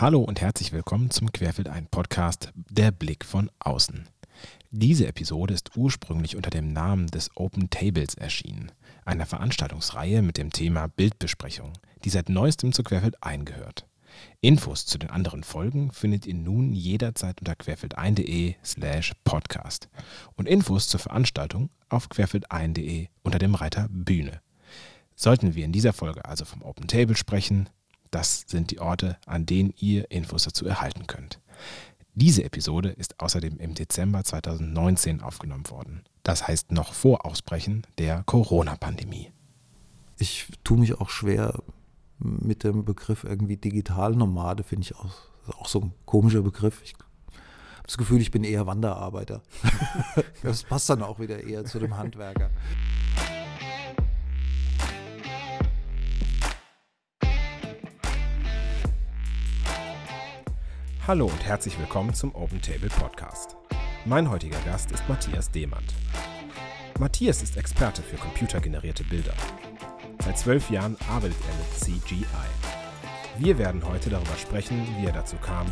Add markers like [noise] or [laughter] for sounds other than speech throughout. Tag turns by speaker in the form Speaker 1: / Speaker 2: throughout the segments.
Speaker 1: Hallo und herzlich willkommen zum Querfeld ein Podcast Der Blick von außen. Diese Episode ist ursprünglich unter dem Namen des Open Tables erschienen, einer Veranstaltungsreihe mit dem Thema Bildbesprechung, die seit neuestem zu Querfeld eingehört. Infos zu den anderen Folgen findet ihr nun jederzeit unter querfeldein.de slash podcast und Infos zur Veranstaltung auf querfeldein.de unter dem Reiter Bühne. Sollten wir in dieser Folge also vom Open Table sprechen, das sind die Orte, an denen ihr Infos dazu erhalten könnt. Diese Episode ist außerdem im Dezember 2019 aufgenommen worden. Das heißt noch vor Ausbrechen der Corona-Pandemie.
Speaker 2: Ich tue mich auch schwer mit dem Begriff irgendwie Digitalnomade, finde ich auch, auch so ein komischer Begriff. Ich habe das Gefühl, ich bin eher Wanderarbeiter. [laughs] das passt dann auch wieder eher zu dem Handwerker.
Speaker 1: Hallo und herzlich willkommen zum Open Table Podcast. Mein heutiger Gast ist Matthias Demand. Matthias ist Experte für computergenerierte Bilder. Seit zwölf Jahren arbeitet er mit CGI. Wir werden heute darüber sprechen, wie er dazu kam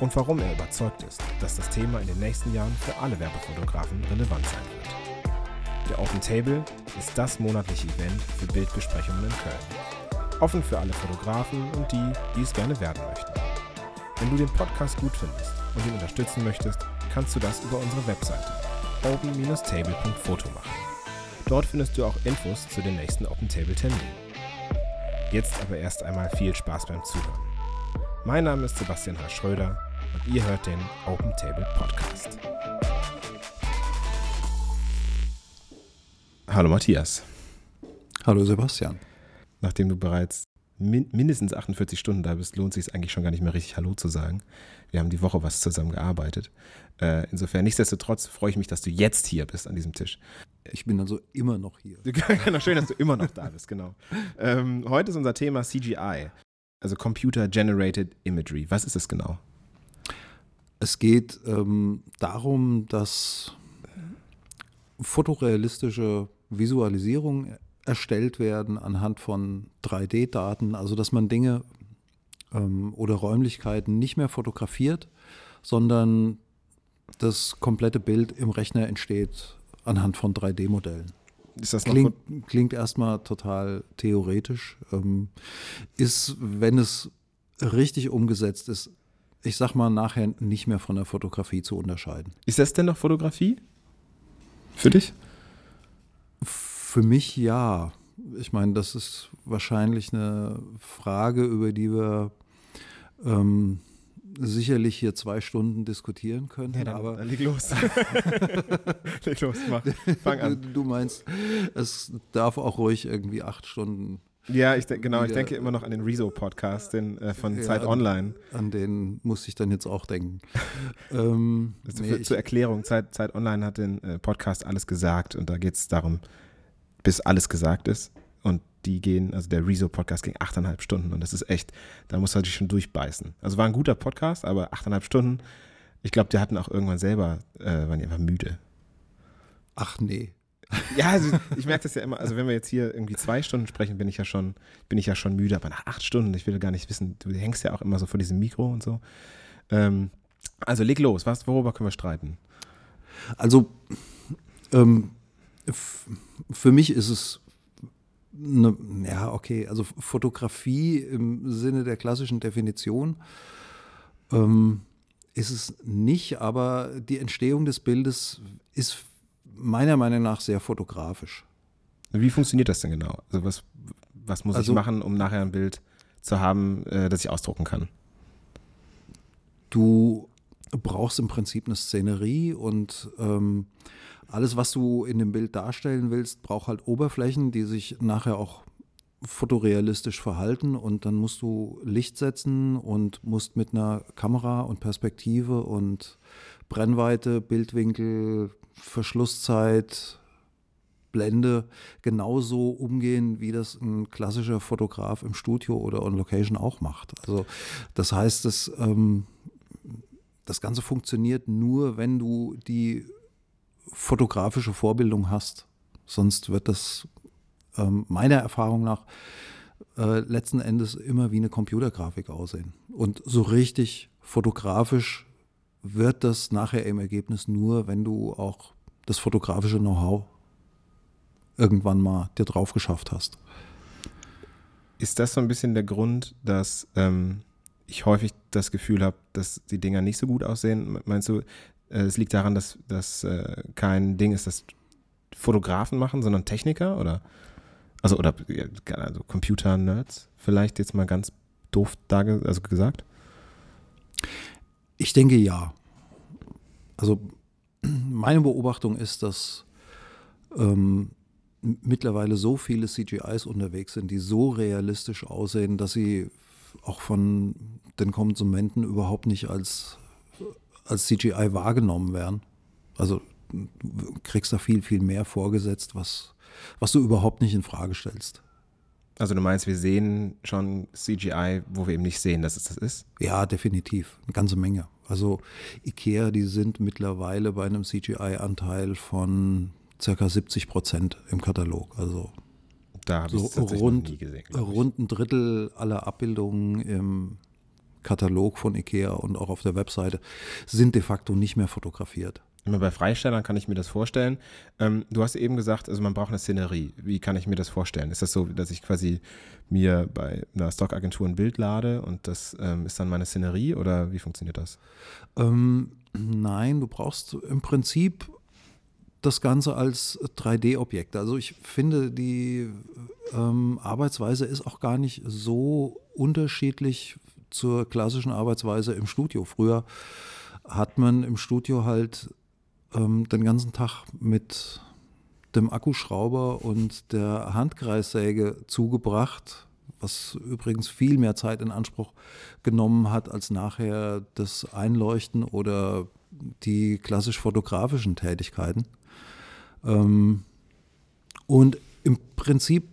Speaker 1: und warum er überzeugt ist, dass das Thema in den nächsten Jahren für alle Werbefotografen relevant sein wird. Der Open Table ist das monatliche Event für Bildbesprechungen in Köln. Offen für alle Fotografen und die, die es gerne werden möchten. Wenn du den Podcast gut findest und ihn unterstützen möchtest, kannst du das über unsere Webseite open-table.foto machen. Dort findest du auch Infos zu den nächsten Open Table Terminen. Jetzt aber erst einmal viel Spaß beim Zuhören. Mein Name ist Sebastian H. Schröder und ihr hört den Open Table Podcast. Hallo Matthias.
Speaker 2: Hallo Sebastian.
Speaker 1: Nachdem du bereits min mindestens 48 Stunden da bist, lohnt sich es eigentlich schon gar nicht mehr richtig Hallo zu sagen. Wir haben die Woche was zusammen gearbeitet. Äh, insofern, nichtsdestotrotz freue ich mich, dass du jetzt hier bist an diesem Tisch.
Speaker 2: Ich bin also immer noch hier. [laughs]
Speaker 1: genau, schön, dass du immer noch da bist, genau. Ähm, heute ist unser Thema CGI, also Computer Generated Imagery. Was ist es genau?
Speaker 2: Es geht ähm, darum, dass fotorealistische Visualisierung erstellt werden anhand von 3D-Daten, also dass man Dinge ähm, oder Räumlichkeiten nicht mehr fotografiert, sondern das komplette Bild im Rechner entsteht anhand von 3D-Modellen. Ist das klingt, klingt erstmal total theoretisch, ähm, ist, wenn es richtig umgesetzt ist, ich sag mal nachher nicht mehr von der Fotografie zu unterscheiden.
Speaker 1: Ist das denn noch Fotografie? Für dich?
Speaker 2: Für mich ja. Ich meine, das ist wahrscheinlich eine Frage, über die wir ähm, sicherlich hier zwei Stunden diskutieren können. Ja,
Speaker 1: dann,
Speaker 2: aber
Speaker 1: dann leg los. [laughs] leg los, mach. Fang an.
Speaker 2: Du meinst, es darf auch ruhig irgendwie acht Stunden.
Speaker 1: Ja, ich genau, ich denke immer noch an den Rezo-Podcast äh, von ja, Zeit Online.
Speaker 2: An, an, den muss ich dann jetzt auch denken. [laughs] ähm,
Speaker 1: nee, zur Erklärung, Zeit, Zeit Online hat den äh, Podcast alles gesagt und da geht es darum, bis alles gesagt ist. Und die gehen, also der Rezo-Podcast ging achteinhalb Stunden und das ist echt, da muss man sich schon durchbeißen. Also war ein guter Podcast, aber achteinhalb Stunden, ich glaube, die hatten auch irgendwann selber, äh, waren die einfach müde.
Speaker 2: Ach nee.
Speaker 1: Ja, also ich merke das ja immer, also wenn wir jetzt hier irgendwie zwei Stunden sprechen, bin ich ja schon, bin ich ja schon müde, aber nach acht Stunden, ich will gar nicht wissen, du hängst ja auch immer so vor diesem Mikro und so. Ähm, also leg los, was, worüber können wir streiten?
Speaker 2: Also ähm, für mich ist es eine, ja, okay, also Fotografie im Sinne der klassischen Definition ähm, ist es nicht, aber die Entstehung des Bildes ist meiner Meinung nach sehr fotografisch.
Speaker 1: Wie funktioniert das denn genau? Also was, was muss also, ich machen, um nachher ein Bild zu haben, äh, das ich ausdrucken kann?
Speaker 2: Du brauchst im Prinzip eine Szenerie und ähm, alles, was du in dem Bild darstellen willst, braucht halt Oberflächen, die sich nachher auch fotorealistisch verhalten und dann musst du Licht setzen und musst mit einer Kamera und Perspektive und Brennweite, Bildwinkel, Verschlusszeit, Blende genauso umgehen, wie das ein klassischer Fotograf im Studio oder on Location auch macht. Also das heißt, das, ähm, das Ganze funktioniert nur, wenn du die fotografische Vorbildung hast. Sonst wird das ähm, meiner Erfahrung nach äh, letzten Endes immer wie eine Computergrafik aussehen. Und so richtig fotografisch wird das nachher im Ergebnis nur, wenn du auch das fotografische Know-how irgendwann mal dir drauf geschafft hast.
Speaker 1: Ist das so ein bisschen der Grund, dass ähm, ich häufig das Gefühl habe, dass die Dinger nicht so gut aussehen? Meinst du, äh, es liegt daran, dass das äh, kein Ding ist, das Fotografen machen, sondern Techniker oder also oder also Computer-Nerds vielleicht jetzt mal ganz doof da also gesagt?
Speaker 2: Ich denke ja. Also meine Beobachtung ist, dass ähm, mittlerweile so viele CGIs unterwegs sind, die so realistisch aussehen, dass sie auch von den Konsumenten überhaupt nicht als, als CGI wahrgenommen werden. Also du kriegst da viel, viel mehr vorgesetzt, was, was du überhaupt nicht in Frage stellst.
Speaker 1: Also du meinst, wir sehen schon CGI, wo wir eben nicht sehen, dass es das ist?
Speaker 2: Ja, definitiv. Eine ganze Menge. Also IKEA, die sind mittlerweile bei einem CGI-Anteil von circa 70 Prozent im Katalog. Also
Speaker 1: da so rund, gesehen,
Speaker 2: rund ein Drittel aller Abbildungen im Katalog von IKEA und auch auf der Webseite sind de facto nicht mehr fotografiert.
Speaker 1: Immer bei Freistellern kann ich mir das vorstellen. Ähm, du hast eben gesagt, also man braucht eine Szenerie. Wie kann ich mir das vorstellen? Ist das so, dass ich quasi mir bei einer Stockagentur ein Bild lade und das ähm, ist dann meine Szenerie oder wie funktioniert das?
Speaker 2: Ähm, nein, du brauchst im Prinzip das Ganze als 3D-Objekt. Also ich finde, die ähm, Arbeitsweise ist auch gar nicht so unterschiedlich zur klassischen Arbeitsweise im Studio. Früher hat man im Studio halt ähm, den ganzen Tag mit dem Akkuschrauber und der Handkreissäge zugebracht, was übrigens viel mehr Zeit in Anspruch genommen hat als nachher das Einleuchten oder die klassisch fotografischen Tätigkeiten. Ähm, und im Prinzip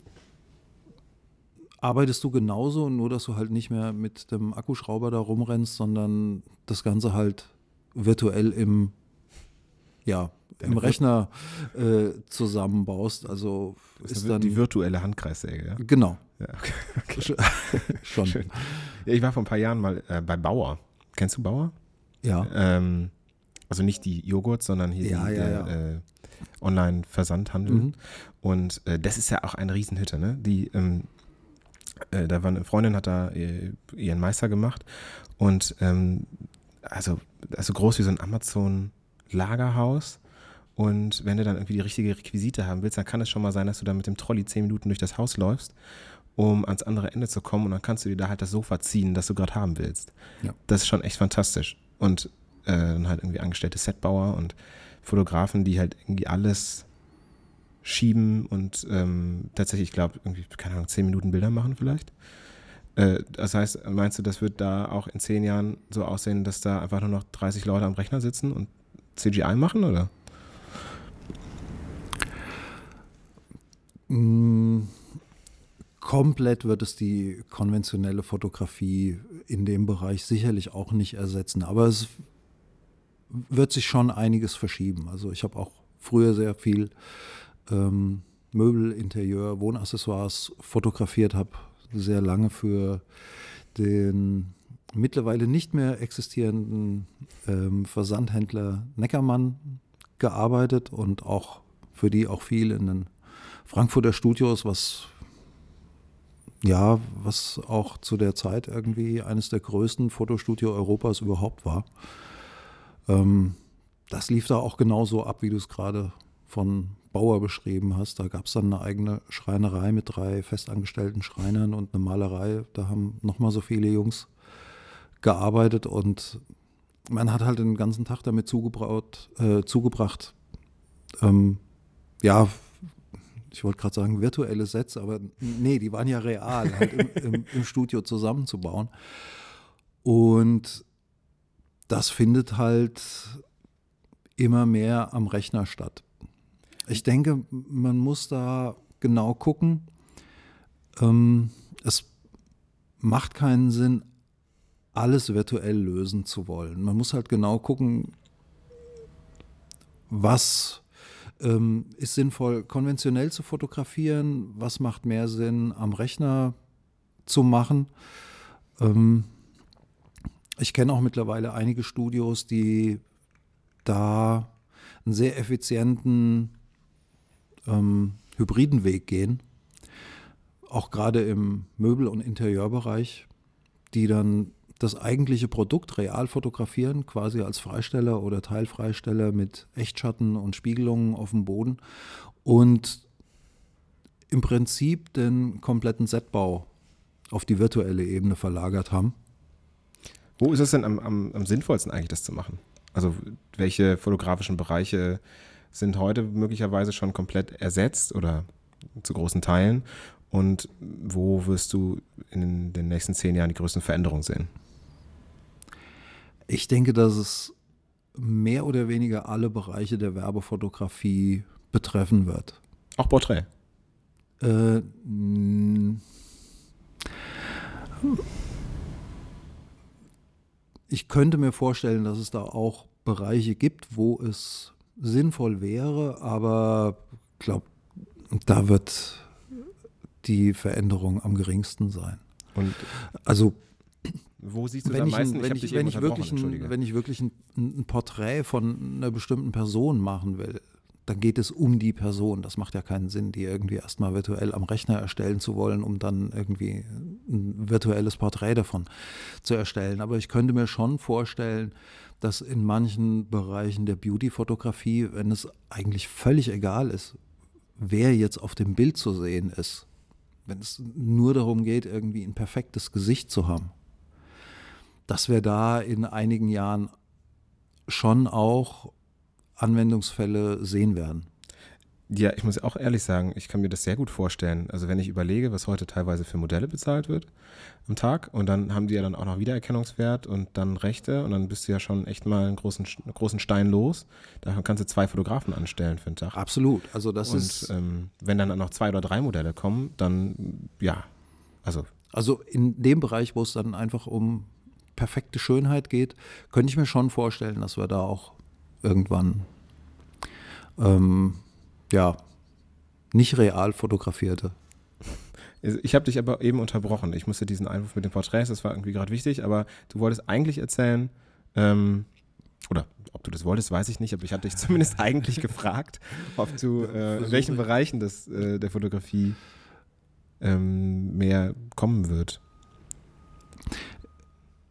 Speaker 2: arbeitest du genauso, nur dass du halt nicht mehr mit dem Akkuschrauber da rumrennst, sondern das Ganze halt virtuell im, ja, im Rechner äh, zusammenbaust. Also
Speaker 1: ist, ist dann die virtuelle Handkreissäge, ja?
Speaker 2: Genau.
Speaker 1: Ja, okay. [laughs] okay. [laughs] Schon. Schön. Ja, ich war vor ein paar Jahren mal äh, bei Bauer. Kennst du Bauer?
Speaker 2: Ja.
Speaker 1: Ähm, also nicht die Joghurt, sondern hier
Speaker 2: ja,
Speaker 1: die,
Speaker 2: ja,
Speaker 1: der,
Speaker 2: ja.
Speaker 1: Äh, Online-Versandhandel. Mhm. Und äh, das ist ja auch eine Riesenhütte, ne? Die, ähm, äh, da war eine Freundin, hat da äh, ihren Meister gemacht und ähm, also, also groß wie so ein Amazon-Lagerhaus. Und wenn du dann irgendwie die richtige Requisite haben willst, dann kann es schon mal sein, dass du da mit dem Trolley zehn Minuten durch das Haus läufst, um ans andere Ende zu kommen. Und dann kannst du dir da halt das Sofa ziehen, das du gerade haben willst.
Speaker 2: Ja.
Speaker 1: Das ist schon echt fantastisch. Und äh, dann halt irgendwie angestellte Setbauer und Fotografen, die halt irgendwie alles schieben und ähm, tatsächlich, ich glaube, irgendwie, keine Ahnung, zehn Minuten Bilder machen vielleicht. Äh, das heißt, meinst du, das wird da auch in zehn Jahren so aussehen, dass da einfach nur noch 30 Leute am Rechner sitzen und CGI machen, oder?
Speaker 2: Mm, komplett wird es die konventionelle Fotografie in dem Bereich sicherlich auch nicht ersetzen. Aber es wird sich schon einiges verschieben. Also ich habe auch früher sehr viel ähm, Möbel, Interieur, Wohnaccessoires fotografiert, habe sehr lange für den mittlerweile nicht mehr existierenden ähm, Versandhändler Neckermann gearbeitet und auch für die auch viel in den Frankfurter Studios, was ja, was auch zu der Zeit irgendwie eines der größten Fotostudio Europas überhaupt war. Ähm, das lief da auch genauso ab, wie du es gerade von Bauer beschrieben hast. Da gab es dann eine eigene Schreinerei mit drei festangestellten Schreinern und eine Malerei. Da haben nochmal so viele Jungs gearbeitet und man hat halt den ganzen Tag damit zugebraut, äh, zugebracht, ähm, ja, ich wollte gerade sagen virtuelle Sets, aber nee, die waren ja real, halt im, im, im Studio zusammenzubauen. Und das findet halt immer mehr am Rechner statt. Ich denke, man muss da genau gucken. Ähm, es macht keinen Sinn, alles virtuell lösen zu wollen. Man muss halt genau gucken, was ähm, ist sinnvoll, konventionell zu fotografieren, was macht mehr Sinn, am Rechner zu machen. Ähm, ich kenne auch mittlerweile einige Studios, die da einen sehr effizienten ähm, hybriden Weg gehen, auch gerade im Möbel- und Interieurbereich, die dann das eigentliche Produkt real fotografieren, quasi als Freisteller oder Teilfreisteller mit Echtschatten und Spiegelungen auf dem Boden und im Prinzip den kompletten Setbau auf die virtuelle Ebene verlagert haben.
Speaker 1: Wo ist es denn am, am, am sinnvollsten eigentlich, das zu machen? Also welche fotografischen Bereiche sind heute möglicherweise schon komplett ersetzt oder zu großen Teilen? Und wo wirst du in den nächsten zehn Jahren die größten Veränderungen sehen?
Speaker 2: Ich denke, dass es mehr oder weniger alle Bereiche der Werbefotografie betreffen wird.
Speaker 1: Auch Porträt? Äh,
Speaker 2: ich könnte mir vorstellen, dass es da auch Bereiche gibt, wo es sinnvoll wäre, aber ich glaube, da wird die Veränderung am geringsten sein. Und also
Speaker 1: wo siehst du wenn am meisten?
Speaker 2: Wenn ich, ich, wenn ich wirklich, ein, wenn ich wirklich ein, ein, Porträt von einer bestimmten Person machen will, dann geht es um die Person. Das macht ja keinen Sinn, die irgendwie erstmal virtuell am Rechner erstellen zu wollen, um dann irgendwie ein virtuelles Porträt davon zu erstellen. Aber ich könnte mir schon vorstellen, dass in manchen Bereichen der Beauty-Fotografie, wenn es eigentlich völlig egal ist, wer jetzt auf dem Bild zu sehen ist, wenn es nur darum geht, irgendwie ein perfektes Gesicht zu haben, dass wir da in einigen Jahren schon auch Anwendungsfälle sehen werden.
Speaker 1: Ja, ich muss auch ehrlich sagen, ich kann mir das sehr gut vorstellen. Also wenn ich überlege, was heute teilweise für Modelle bezahlt wird am Tag und dann haben die ja dann auch noch Wiedererkennungswert und dann Rechte und dann bist du ja schon echt mal einen großen, großen Stein los. Da kannst du zwei Fotografen anstellen für den Tag.
Speaker 2: Absolut. Also das
Speaker 1: und,
Speaker 2: ist.
Speaker 1: Ähm, wenn dann noch zwei oder drei Modelle kommen, dann ja, also.
Speaker 2: Also in dem Bereich, wo es dann einfach um perfekte Schönheit geht, könnte ich mir schon vorstellen, dass wir da auch irgendwann ähm, ja nicht real fotografierte.
Speaker 1: Ich habe dich aber eben unterbrochen. Ich musste diesen Einwurf mit den Porträts, das war irgendwie gerade wichtig, aber du wolltest eigentlich erzählen, ähm, oder ob du das wolltest, weiß ich nicht, aber ich hatte dich [laughs] zumindest eigentlich gefragt, ob du äh, in welchen Bereichen das, äh, der Fotografie ähm, mehr kommen wird.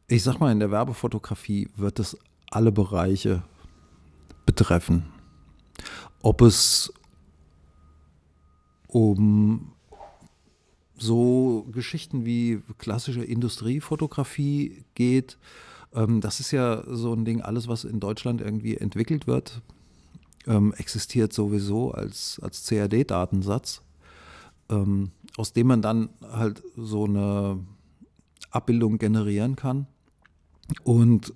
Speaker 2: Ich sag mal, in der Werbefotografie wird es alle Bereiche betreffen. Ob es um so Geschichten wie klassische Industriefotografie geht, ähm, das ist ja so ein Ding, alles, was in Deutschland irgendwie entwickelt wird, ähm, existiert sowieso als, als CAD-Datensatz, ähm, aus dem man dann halt so eine Abbildung generieren kann. Und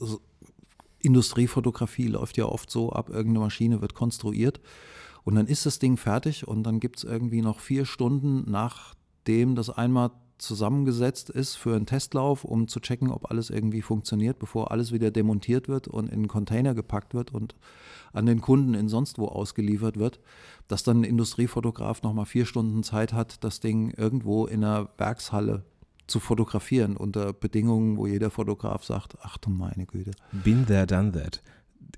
Speaker 2: Industriefotografie läuft ja oft so ab, irgendeine Maschine wird konstruiert und dann ist das Ding fertig und dann gibt es irgendwie noch vier Stunden, nachdem das einmal zusammengesetzt ist für einen Testlauf, um zu checken, ob alles irgendwie funktioniert, bevor alles wieder demontiert wird und in einen Container gepackt wird und an den Kunden in sonst wo ausgeliefert wird, dass dann ein Industriefotograf nochmal vier Stunden Zeit hat, das Ding irgendwo in einer Werkshalle zu fotografieren unter Bedingungen, wo jeder Fotograf sagt, ach du meine Güte.
Speaker 1: Bin there, done that.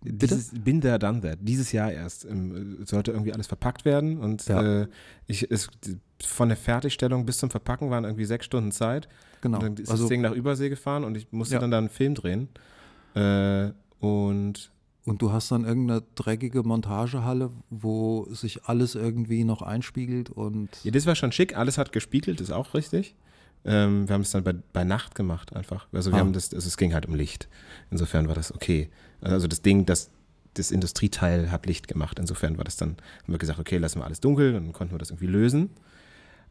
Speaker 1: Dieses, bin there, done that. Dieses Jahr erst ähm, sollte irgendwie alles verpackt werden und ja. äh, ich, es, von der Fertigstellung bis zum Verpacken waren irgendwie sechs Stunden Zeit.
Speaker 2: Genau.
Speaker 1: Und dann ist also, das Ding nach Übersee gefahren und ich musste ja. dann da einen Film drehen. Äh, und
Speaker 2: und du hast dann irgendeine dreckige Montagehalle, wo sich alles irgendwie noch einspiegelt und.
Speaker 1: Ja, das war schon schick. Alles hat gespiegelt, ist auch richtig. Ähm, wir haben es dann bei, bei Nacht gemacht einfach. Also wir ah. haben das, also es ging halt um Licht. Insofern war das okay. Also das Ding, das, das Industrieteil hat Licht gemacht. Insofern war das dann, haben wir gesagt, okay, lassen wir alles dunkel und dann konnten wir das irgendwie lösen.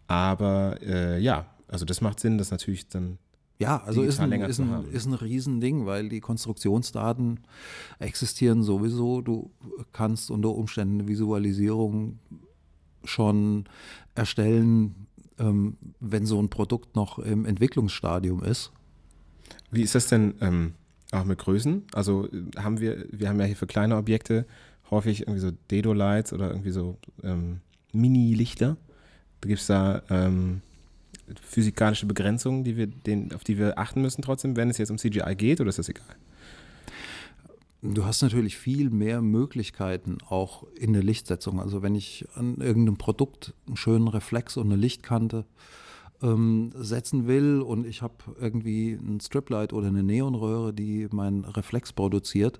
Speaker 1: Aber äh, ja, also das macht Sinn, das natürlich dann
Speaker 2: ja, also ist ein, ist, ein, ist ein Riesending, weil die Konstruktionsdaten existieren sowieso. Du kannst unter Umständen eine Visualisierung schon erstellen, ähm, wenn so ein Produkt noch im Entwicklungsstadium ist.
Speaker 1: Wie ist das denn ähm, auch mit Größen? Also haben wir, wir haben ja hier für kleine Objekte häufig irgendwie so Dedo-Lights oder irgendwie so ähm, Mini-Lichter. Gibt es da ähm, physikalische Begrenzungen, die wir den, auf die wir achten müssen trotzdem, wenn es jetzt um CGI geht, oder ist das egal?
Speaker 2: Du hast natürlich viel mehr Möglichkeiten auch in der Lichtsetzung. Also wenn ich an irgendeinem Produkt einen schönen Reflex und eine Lichtkante ähm, setzen will und ich habe irgendwie ein Striplight oder eine Neonröhre, die meinen Reflex produziert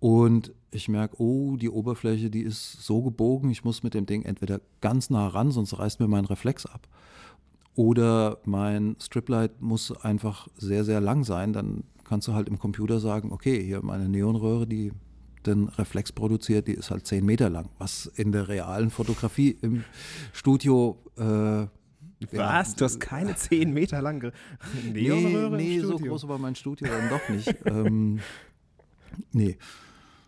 Speaker 2: und ich merke, oh, die Oberfläche, die ist so gebogen, ich muss mit dem Ding entweder ganz nah ran, sonst reißt mir mein Reflex ab. Oder mein Striplight muss einfach sehr, sehr lang sein, dann kannst du halt im Computer sagen, okay, hier meine Neonröhre, die den Reflex produziert, die ist halt zehn Meter lang, was in der realen Fotografie im Studio äh,
Speaker 1: was? Du hast keine zehn Meter lange Neonröhre?
Speaker 2: Nee, nee so groß war mein Studio dann doch nicht. [laughs] ähm, nee.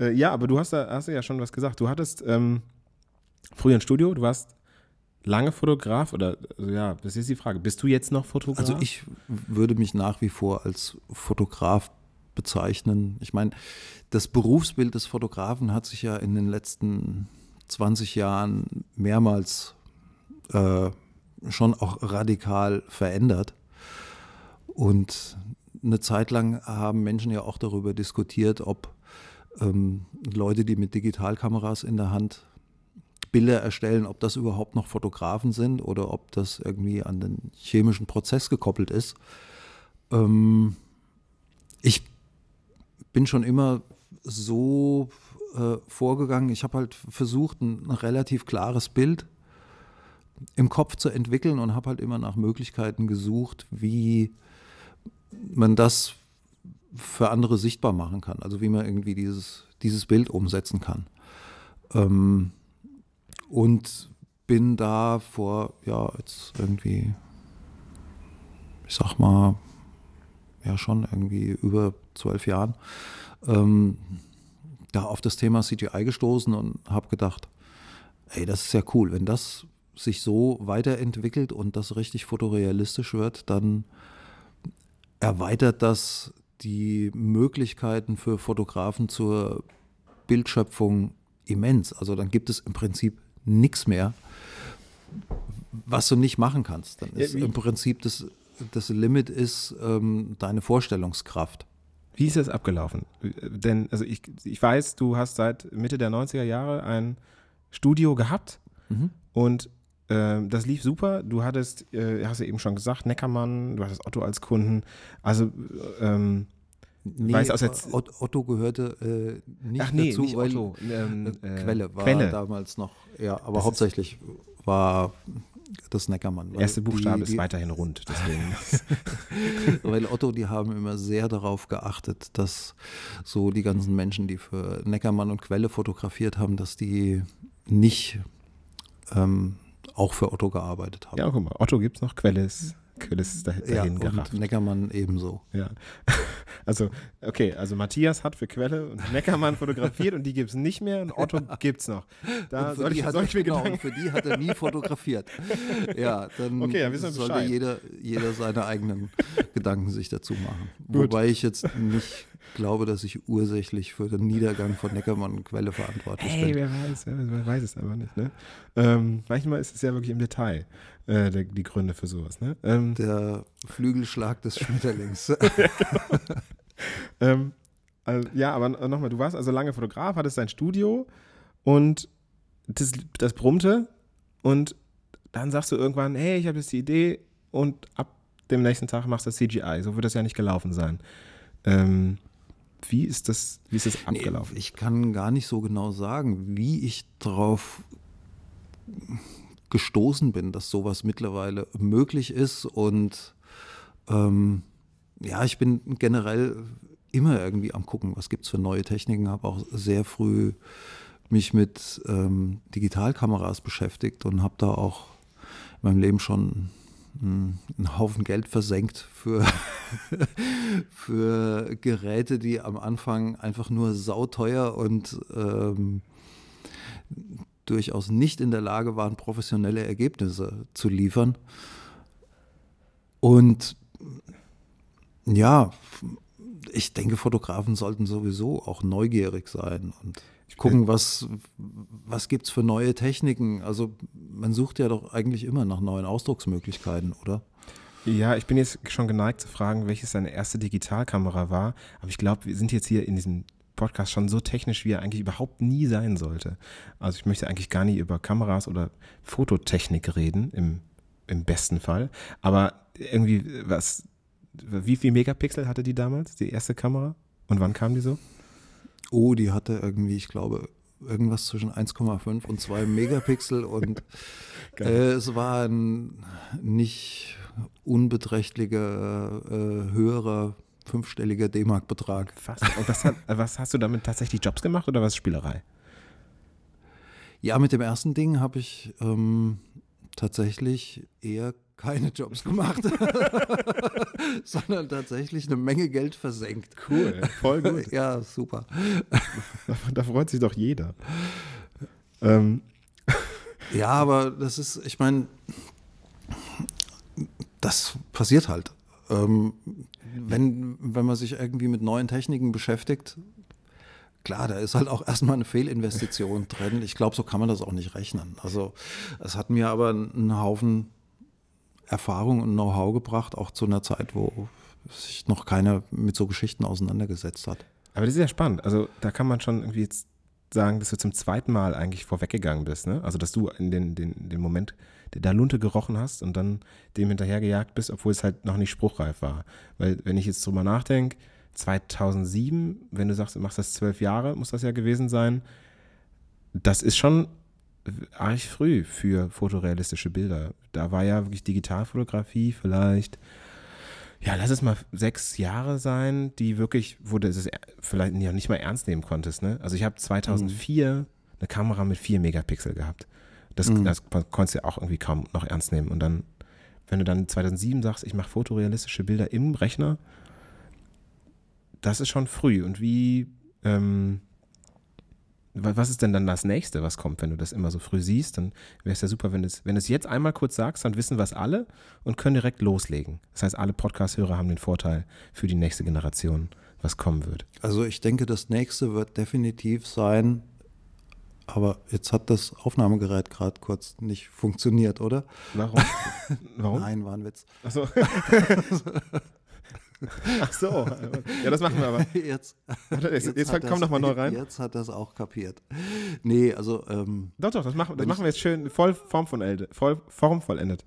Speaker 1: Äh, ja, aber du hast, da, hast ja schon was gesagt. Du hattest ähm, früher ein Studio, du warst lange Fotograf oder also ja, das ist die Frage. Bist du jetzt noch Fotograf?
Speaker 2: Also ich würde mich nach wie vor als Fotograf bezeichnen. Ich meine, das Berufsbild des Fotografen hat sich ja in den letzten 20 Jahren mehrmals äh, schon auch radikal verändert. Und eine Zeit lang haben Menschen ja auch darüber diskutiert, ob ähm, Leute, die mit Digitalkameras in der Hand Bilder erstellen, ob das überhaupt noch Fotografen sind oder ob das irgendwie an den chemischen Prozess gekoppelt ist. Ähm, ich bin schon immer so äh, vorgegangen, ich habe halt versucht, ein, ein, relativ klares Bild im Kopf zu entwickeln und habe halt immer nach Möglichkeiten gesucht, wie man das für andere sichtbar machen kann, also wie man irgendwie dieses, dieses Bild umsetzen kann. Ähm, und bin da vor, ja, jetzt irgendwie, ich sag mal, ja schon irgendwie über zwölf Jahren, ähm, da auf das Thema CGI gestoßen und habe gedacht, ey, das ist ja cool, wenn das sich so weiterentwickelt und das richtig fotorealistisch wird, dann erweitert das die Möglichkeiten für Fotografen zur Bildschöpfung immens. Also dann gibt es im Prinzip nichts mehr, was du nicht machen kannst. Dann ist ja, im Prinzip das, das Limit ist ähm, deine Vorstellungskraft.
Speaker 1: Wie ist das abgelaufen? Denn also ich, ich weiß, du hast seit Mitte der 90er Jahre ein Studio gehabt mhm. und äh, das lief super. Du hattest, äh, hast ja eben schon gesagt, Neckermann, du hattest Otto als Kunden. Also ähm,
Speaker 2: Nee, weiß aus jetzt Otto gehörte äh, nicht Ach nee, dazu, nicht weil Otto. Ähm, äh, Quelle war Quelle. damals noch, ja, aber das hauptsächlich war das Neckermann.
Speaker 1: Erste Buchstabe die, die, ist weiterhin rund, deswegen. [laughs]
Speaker 2: weil Otto, die haben immer sehr darauf geachtet, dass so die ganzen Menschen, die für Neckermann und Quelle fotografiert haben, dass die nicht ähm, auch für Otto gearbeitet haben.
Speaker 1: Ja, guck mal, Otto gibt es noch, Quelle ist Quillis ist dahin ja, gerafft.
Speaker 2: Und Neckermann ebenso.
Speaker 1: Ja. [laughs] Also, okay, also Matthias hat für Quelle und Neckermann fotografiert und die gibt es nicht mehr und Otto [laughs] gibt es noch.
Speaker 2: Da soll ich, soll ich mir genau, Gedanken. für die hat er nie fotografiert. [laughs] Ja, dann okay, ja, sollte jeder, jeder seine eigenen Gedanken sich dazu machen. Gut. Wobei ich jetzt nicht glaube, dass ich ursächlich für den Niedergang von Neckermann und Quelle verantwortlich
Speaker 1: hey,
Speaker 2: bin.
Speaker 1: Wer weiß, wer weiß es aber nicht. Ne? Ähm, manchmal ist es ja wirklich im Detail äh, der, die Gründe für sowas. Ne?
Speaker 2: Ähm, der Flügelschlag des Schmetterlings. ja,
Speaker 1: genau. [laughs] ähm, also, ja, aber nochmal, du warst also lange Fotograf, hattest dein Studio und das, das brummte und dann sagst du irgendwann, hey, ich habe jetzt die Idee und ab dem nächsten Tag machst du CGI. So wird das ja nicht gelaufen sein. Ähm, wie ist das, wie ist das abgelaufen?
Speaker 2: Nee, ich kann gar nicht so genau sagen, wie ich darauf gestoßen bin, dass sowas mittlerweile möglich ist. Und ähm, ja, ich bin generell immer irgendwie am gucken, was gibt es für neue Techniken, habe auch sehr früh mich mit ähm, Digitalkameras beschäftigt und habe da auch in meinem Leben schon einen Haufen Geld versenkt für, [laughs] für Geräte, die am Anfang einfach nur sauteuer und ähm, durchaus nicht in der Lage waren, professionelle Ergebnisse zu liefern. Und ja, ich denke, Fotografen sollten sowieso auch neugierig sein und gucken, was, was gibt es für neue Techniken. Also man sucht ja doch eigentlich immer nach neuen Ausdrucksmöglichkeiten, oder?
Speaker 1: Ja, ich bin jetzt schon geneigt zu fragen, welches seine erste Digitalkamera war. Aber ich glaube, wir sind jetzt hier in diesem Podcast schon so technisch, wie er eigentlich überhaupt nie sein sollte. Also ich möchte eigentlich gar nicht über Kameras oder Fototechnik reden, im, im besten Fall. Aber irgendwie, was, wie viel Megapixel hatte die damals, die erste Kamera? Und wann kam die so?
Speaker 2: Oh, die hatte irgendwie, ich glaube, irgendwas zwischen 1,5 und 2 Megapixel und [laughs] äh, es war ein nicht unbeträchtlicher, äh, höherer fünfstelliger D-Mark-Betrag.
Speaker 1: Und was, hat, was hast du damit tatsächlich Jobs gemacht oder was Spielerei?
Speaker 2: Ja, mit dem ersten Ding habe ich ähm, tatsächlich eher keine Jobs gemacht, [laughs] sondern tatsächlich eine Menge Geld versenkt.
Speaker 1: Cool, voll gut. [laughs]
Speaker 2: ja, super. [laughs]
Speaker 1: Da freut sich doch jeder. Ähm.
Speaker 2: Ja, aber das ist, ich meine, das passiert halt. Ähm, wenn, wenn man sich irgendwie mit neuen Techniken beschäftigt, klar, da ist halt auch erstmal eine Fehlinvestition [laughs] drin. Ich glaube, so kann man das auch nicht rechnen. Also es hat mir aber einen Haufen Erfahrung und Know-how gebracht, auch zu einer Zeit, wo sich noch keiner mit so Geschichten auseinandergesetzt hat.
Speaker 1: Aber das ist ja spannend. Also da kann man schon irgendwie jetzt sagen, dass du zum zweiten Mal eigentlich vorweggegangen bist. Ne? Also dass du in den, den, den Moment der Lunte gerochen hast und dann dem hinterhergejagt bist, obwohl es halt noch nicht spruchreif war. Weil wenn ich jetzt drüber nachdenke, 2007, wenn du sagst, du machst das zwölf Jahre, muss das ja gewesen sein, das ist schon arg früh für fotorealistische Bilder. Da war ja wirklich Digitalfotografie vielleicht, ja, lass es mal sechs Jahre sein, die wirklich, wo du es vielleicht nicht mal ernst nehmen konntest. Ne? Also ich habe 2004 mhm. eine Kamera mit 4 Megapixel gehabt. Das, mhm. das konntest du ja auch irgendwie kaum noch ernst nehmen. Und dann, wenn du dann 2007 sagst, ich mache fotorealistische Bilder im Rechner, das ist schon früh. Und wie, ähm, was ist denn dann das nächste, was kommt, wenn du das immer so früh siehst? Dann wäre es ja super, wenn du es wenn jetzt einmal kurz sagst, dann wissen wir es alle und können direkt loslegen. Das heißt, alle Podcast-Hörer haben den Vorteil für die nächste Generation, was kommen wird.
Speaker 2: Also ich denke, das nächste wird definitiv sein, aber jetzt hat das Aufnahmegerät gerade kurz nicht funktioniert, oder?
Speaker 1: Warum? [laughs]
Speaker 2: Warum? Nein, war ein Witz.
Speaker 1: Achso. [laughs] Ach so. Ja, das machen wir aber. [laughs]
Speaker 2: Jetzt,
Speaker 1: jetzt, jetzt, jetzt komm noch mal neu rein.
Speaker 2: Jetzt hat das auch kapiert. Nee, also. Ähm,
Speaker 1: doch, doch, das machen, das machen wir jetzt schön voll formvollendet. Voll formvollendet.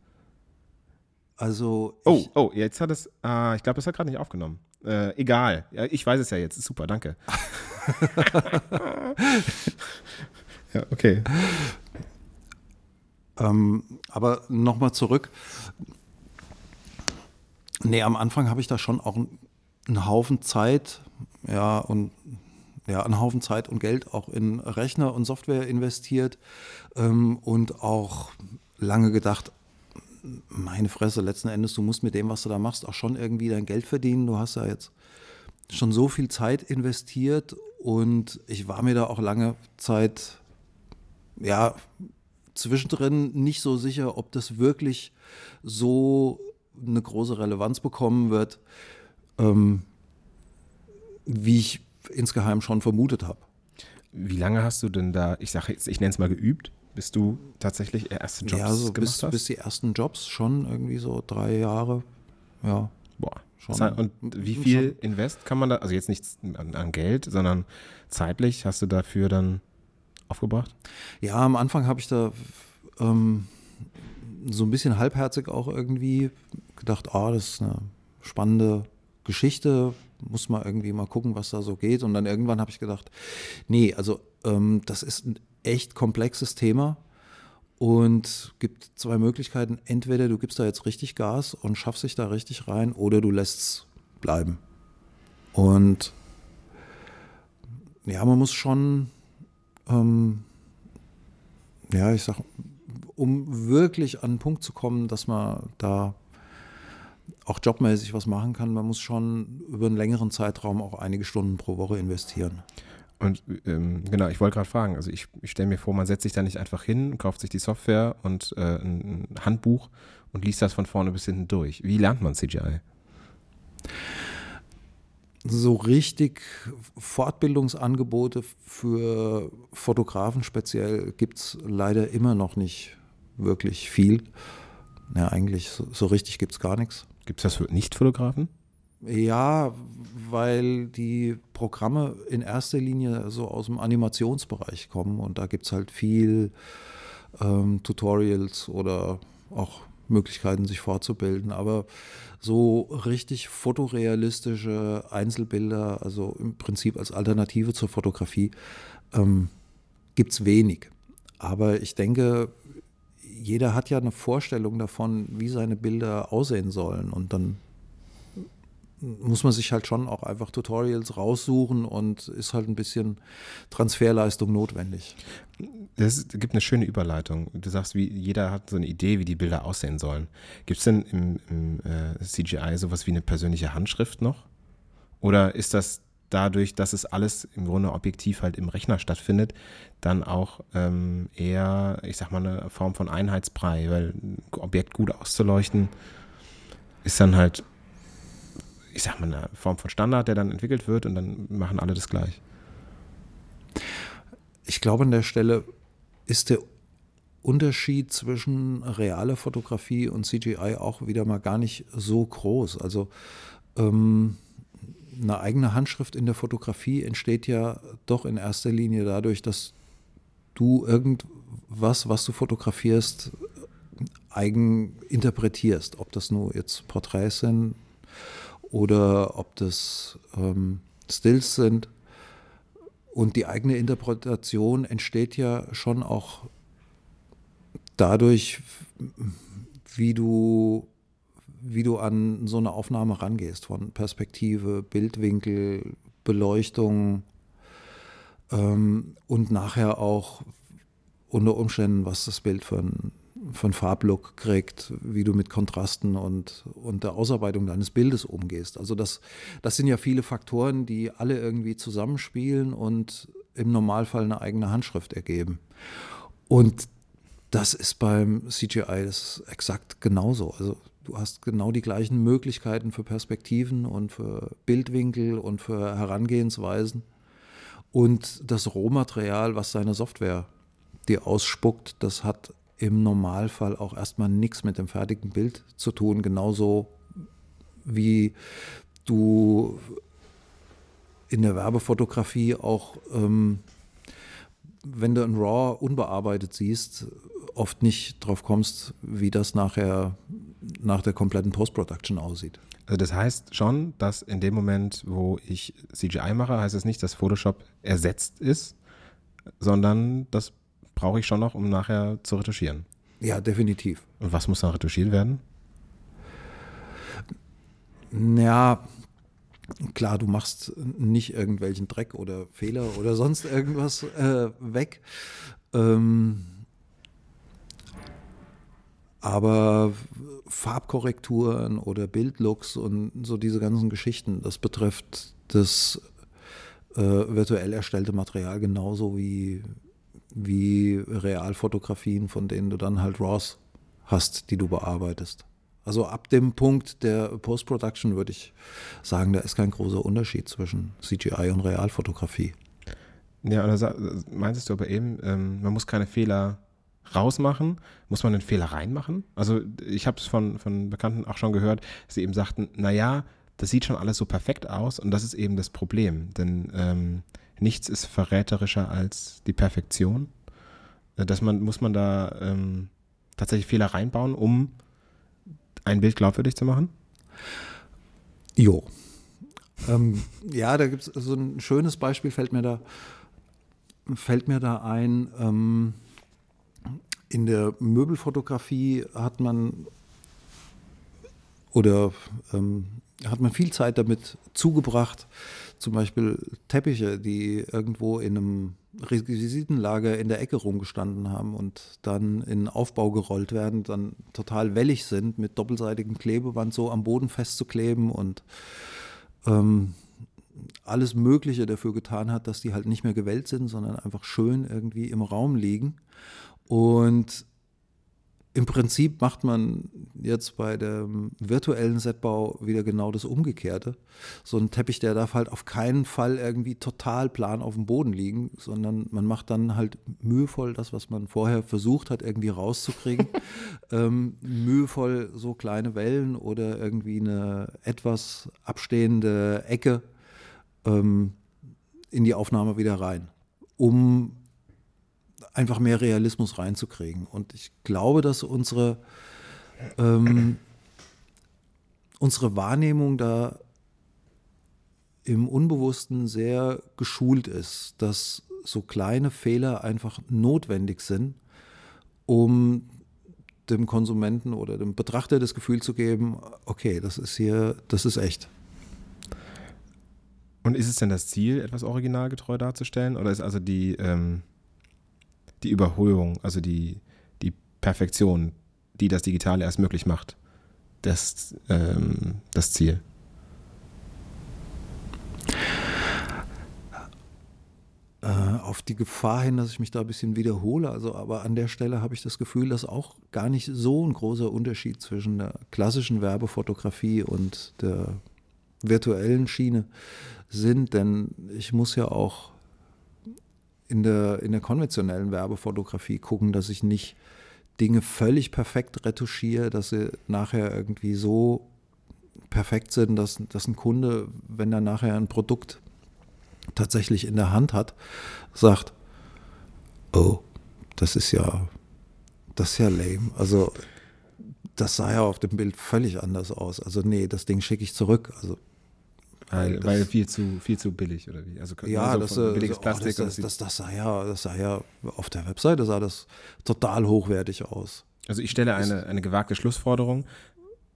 Speaker 2: Also.
Speaker 1: Oh, oh, jetzt hat es. Ah, ich glaube, das hat gerade nicht aufgenommen. Äh, egal. Ja, ich weiß es ja jetzt. Super, danke. Ja, okay.
Speaker 2: Ähm, aber nochmal zurück. Nee, am Anfang habe ich da schon auch einen Haufen Zeit, ja, und ja, einen Haufen Zeit und Geld auch in Rechner und Software investiert ähm, und auch lange gedacht, meine Fresse, letzten Endes, du musst mit dem, was du da machst, auch schon irgendwie dein Geld verdienen. Du hast ja jetzt schon so viel Zeit investiert und ich war mir da auch lange Zeit, ja, zwischendrin nicht so sicher, ob das wirklich so eine große Relevanz bekommen wird, ähm, wie ich insgeheim schon vermutet habe.
Speaker 1: Wie lange hast du denn da, ich sage jetzt, ich nenne es mal geübt, bis du tatsächlich erste Jobs ja, so
Speaker 2: gemacht bis,
Speaker 1: hast?
Speaker 2: bis die ersten Jobs schon irgendwie so drei Jahre. Ja.
Speaker 1: Boah. Schon. Und wie viel schon. Invest kann man da, also jetzt nichts an, an, Geld, sondern zeitlich hast du dafür dann aufgebracht?
Speaker 2: Ja, am Anfang habe ich da ähm, so ein bisschen halbherzig auch irgendwie gedacht, ah, das ist eine spannende Geschichte, muss man irgendwie mal gucken, was da so geht. Und dann irgendwann habe ich gedacht, nee, also ähm, das ist ein echt komplexes Thema und gibt zwei Möglichkeiten. Entweder du gibst da jetzt richtig Gas und schaffst dich da richtig rein oder du lässt es bleiben. Und ja, man muss schon, ähm, ja, ich sag, um wirklich an den Punkt zu kommen, dass man da auch jobmäßig was machen kann, man muss schon über einen längeren Zeitraum auch einige Stunden pro Woche investieren.
Speaker 1: Und ähm, genau, ich wollte gerade fragen, also ich, ich stelle mir vor, man setzt sich da nicht einfach hin, kauft sich die Software und äh, ein Handbuch und liest das von vorne bis hinten durch. Wie lernt man CGI?
Speaker 2: So richtig Fortbildungsangebote für Fotografen speziell gibt es leider immer noch nicht wirklich viel. Ja, eigentlich so, so richtig gibt es gar nichts.
Speaker 1: Gibt es das für Nicht-Fotografen?
Speaker 2: Ja, weil die Programme in erster Linie so aus dem Animationsbereich kommen und da gibt es halt viel ähm, Tutorials oder auch Möglichkeiten, sich fortzubilden. Aber so richtig fotorealistische Einzelbilder, also im Prinzip als Alternative zur Fotografie, ähm, gibt es wenig. Aber ich denke, jeder hat ja eine Vorstellung davon, wie seine Bilder aussehen sollen. Und dann muss man sich halt schon auch einfach Tutorials raussuchen und ist halt ein bisschen Transferleistung notwendig.
Speaker 1: Das gibt eine schöne Überleitung. Du sagst, wie jeder hat so eine Idee, wie die Bilder aussehen sollen. Gibt es denn im, im äh, CGI sowas wie eine persönliche Handschrift noch? Oder ist das dadurch, dass es alles im Grunde objektiv halt im Rechner stattfindet, dann auch ähm, eher, ich sag mal, eine Form von Einheitsbrei, weil ein Objekt gut auszuleuchten ist dann halt ich sag mal, eine Form von Standard, der dann entwickelt wird und dann machen alle das gleich.
Speaker 2: Ich glaube, an der Stelle ist der Unterschied zwischen realer Fotografie und CGI auch wieder mal gar nicht so groß. Also ähm, eine eigene Handschrift in der Fotografie entsteht ja doch in erster Linie dadurch, dass du irgendwas, was du fotografierst, eigen interpretierst. Ob das nur jetzt Porträts sind, oder ob das ähm, Stills sind. Und die eigene Interpretation entsteht ja schon auch dadurch, wie du, wie du an so eine Aufnahme rangehst, von Perspektive, Bildwinkel, Beleuchtung ähm, und nachher auch unter Umständen, was das Bild für ein von Farblook kriegt, wie du mit Kontrasten und, und der Ausarbeitung deines Bildes umgehst. Also das, das sind ja viele Faktoren, die alle irgendwie zusammenspielen und im Normalfall eine eigene Handschrift ergeben. Und das ist beim CGI das exakt genauso. Also du hast genau die gleichen Möglichkeiten für Perspektiven und für Bildwinkel und für Herangehensweisen. Und das Rohmaterial, was deine Software dir ausspuckt, das hat im Normalfall auch erstmal nichts mit dem fertigen Bild zu tun, genauso wie du in der Werbefotografie auch, ähm, wenn du ein RAW unbearbeitet siehst, oft nicht drauf kommst, wie das nachher nach der kompletten Post-Production aussieht.
Speaker 1: Also das heißt schon, dass in dem Moment, wo ich CGI mache, heißt es nicht, dass Photoshop ersetzt ist, sondern das brauche ich schon noch, um nachher zu retuschieren.
Speaker 2: Ja, definitiv.
Speaker 1: Und was muss dann retuschiert werden?
Speaker 2: Ja, klar, du machst nicht irgendwelchen Dreck oder Fehler oder sonst irgendwas äh, weg. Ähm, aber Farbkorrekturen oder Bildlooks und so diese ganzen Geschichten, das betrifft das äh, virtuell erstellte Material genauso wie, wie Realfotografien, von denen du dann halt RAWs hast, die du bearbeitest. Also ab dem Punkt der Post-Production würde ich sagen, da ist kein großer Unterschied zwischen CGI und Realfotografie.
Speaker 1: Ja, oder meintest du aber eben, ähm, man muss keine Fehler rausmachen, muss man einen Fehler reinmachen? Also ich habe es von, von Bekannten auch schon gehört, sie eben sagten, naja, das sieht schon alles so perfekt aus und das ist eben das Problem. Denn ähm, nichts ist verräterischer als die Perfektion. Äh, dass man, muss man da ähm, tatsächlich Fehler reinbauen, um ein Bild glaubwürdig zu machen?
Speaker 2: Jo. Ähm, ja, da gibt es so ein schönes Beispiel, fällt mir da, fällt mir da ein. Ähm, in der Möbelfotografie hat man oder ähm, hat man viel Zeit damit zugebracht, zum Beispiel Teppiche, die irgendwo in einem Requisitenlager in der Ecke rumgestanden haben und dann in Aufbau gerollt werden, dann total wellig sind, mit doppelseitigem Klebeband so am Boden festzukleben und ähm, alles Mögliche dafür getan hat, dass die halt nicht mehr gewellt sind, sondern einfach schön irgendwie im Raum liegen. Und im Prinzip macht man jetzt bei dem virtuellen Setbau wieder genau das Umgekehrte. So ein Teppich, der darf halt auf keinen Fall irgendwie total plan auf dem Boden liegen, sondern man macht dann halt mühevoll das, was man vorher versucht hat, irgendwie rauszukriegen. [laughs] ähm, mühevoll so kleine Wellen oder irgendwie eine etwas abstehende Ecke ähm, in die Aufnahme wieder rein, um einfach mehr Realismus reinzukriegen. Und ich glaube, dass unsere, ähm, unsere Wahrnehmung da im Unbewussten sehr geschult ist, dass so kleine Fehler einfach notwendig sind, um dem Konsumenten oder dem Betrachter das Gefühl zu geben, okay, das ist hier, das ist echt.
Speaker 1: Und ist es denn das Ziel, etwas originalgetreu darzustellen? Oder ist also die, ähm, die Überholung, also die, die Perfektion, die das Digitale erst möglich macht, das, ähm, das Ziel.
Speaker 2: Äh, auf die Gefahr hin, dass ich mich da ein bisschen wiederhole. Also, aber an der Stelle habe ich das Gefühl, dass auch gar nicht so ein großer Unterschied zwischen der klassischen Werbefotografie und der virtuellen Schiene sind, denn ich muss ja auch in der, in der konventionellen Werbefotografie gucken, dass ich nicht Dinge völlig perfekt retuschiere, dass sie nachher irgendwie so perfekt sind, dass, dass ein Kunde, wenn er nachher ein Produkt tatsächlich in der Hand hat, sagt, oh, das ist ja, das ist ja lame. Also das sah ja auf dem Bild völlig anders aus. Also nee, das Ding schicke ich zurück. Also
Speaker 1: weil, weil viel, zu, viel zu billig oder wie? Also
Speaker 2: ja, so das, äh, billiges Plastik. Oh, das, das, das, das, sah ja, das sah ja auf der Webseite sah das total hochwertig aus.
Speaker 1: Also ich stelle eine, eine gewagte Schlussforderung,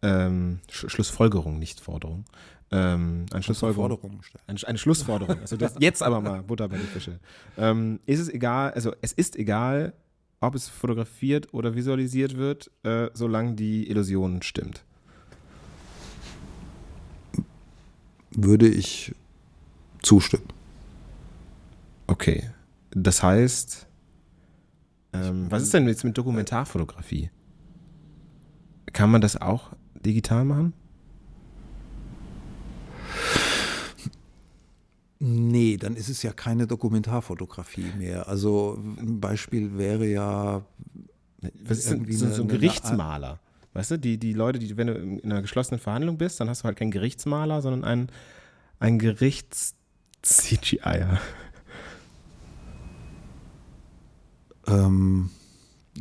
Speaker 1: ähm, Sch Schlussfolgerung, nicht Forderung. Ähm, eine Schlussfolgerung. Eine, eine Schlussforderung. Also das, [laughs] jetzt aber mal Butter bei den Fische. Ähm, ist es egal, also es ist egal, ob es fotografiert oder visualisiert wird, äh, solange die Illusion stimmt.
Speaker 2: Würde ich zustimmen.
Speaker 1: Okay. Das heißt, ähm, was ist denn jetzt mit Dokumentarfotografie? Kann man das auch digital machen?
Speaker 2: Nee, dann ist es ja keine Dokumentarfotografie mehr. Also ein Beispiel wäre ja.
Speaker 1: Was ist denn so, so ein Gerichtsmaler? Weißt du, die, die Leute, die, wenn du in einer geschlossenen Verhandlung bist, dann hast du halt keinen Gerichtsmaler, sondern einen, einen Gerichts-CGI.
Speaker 2: Ähm,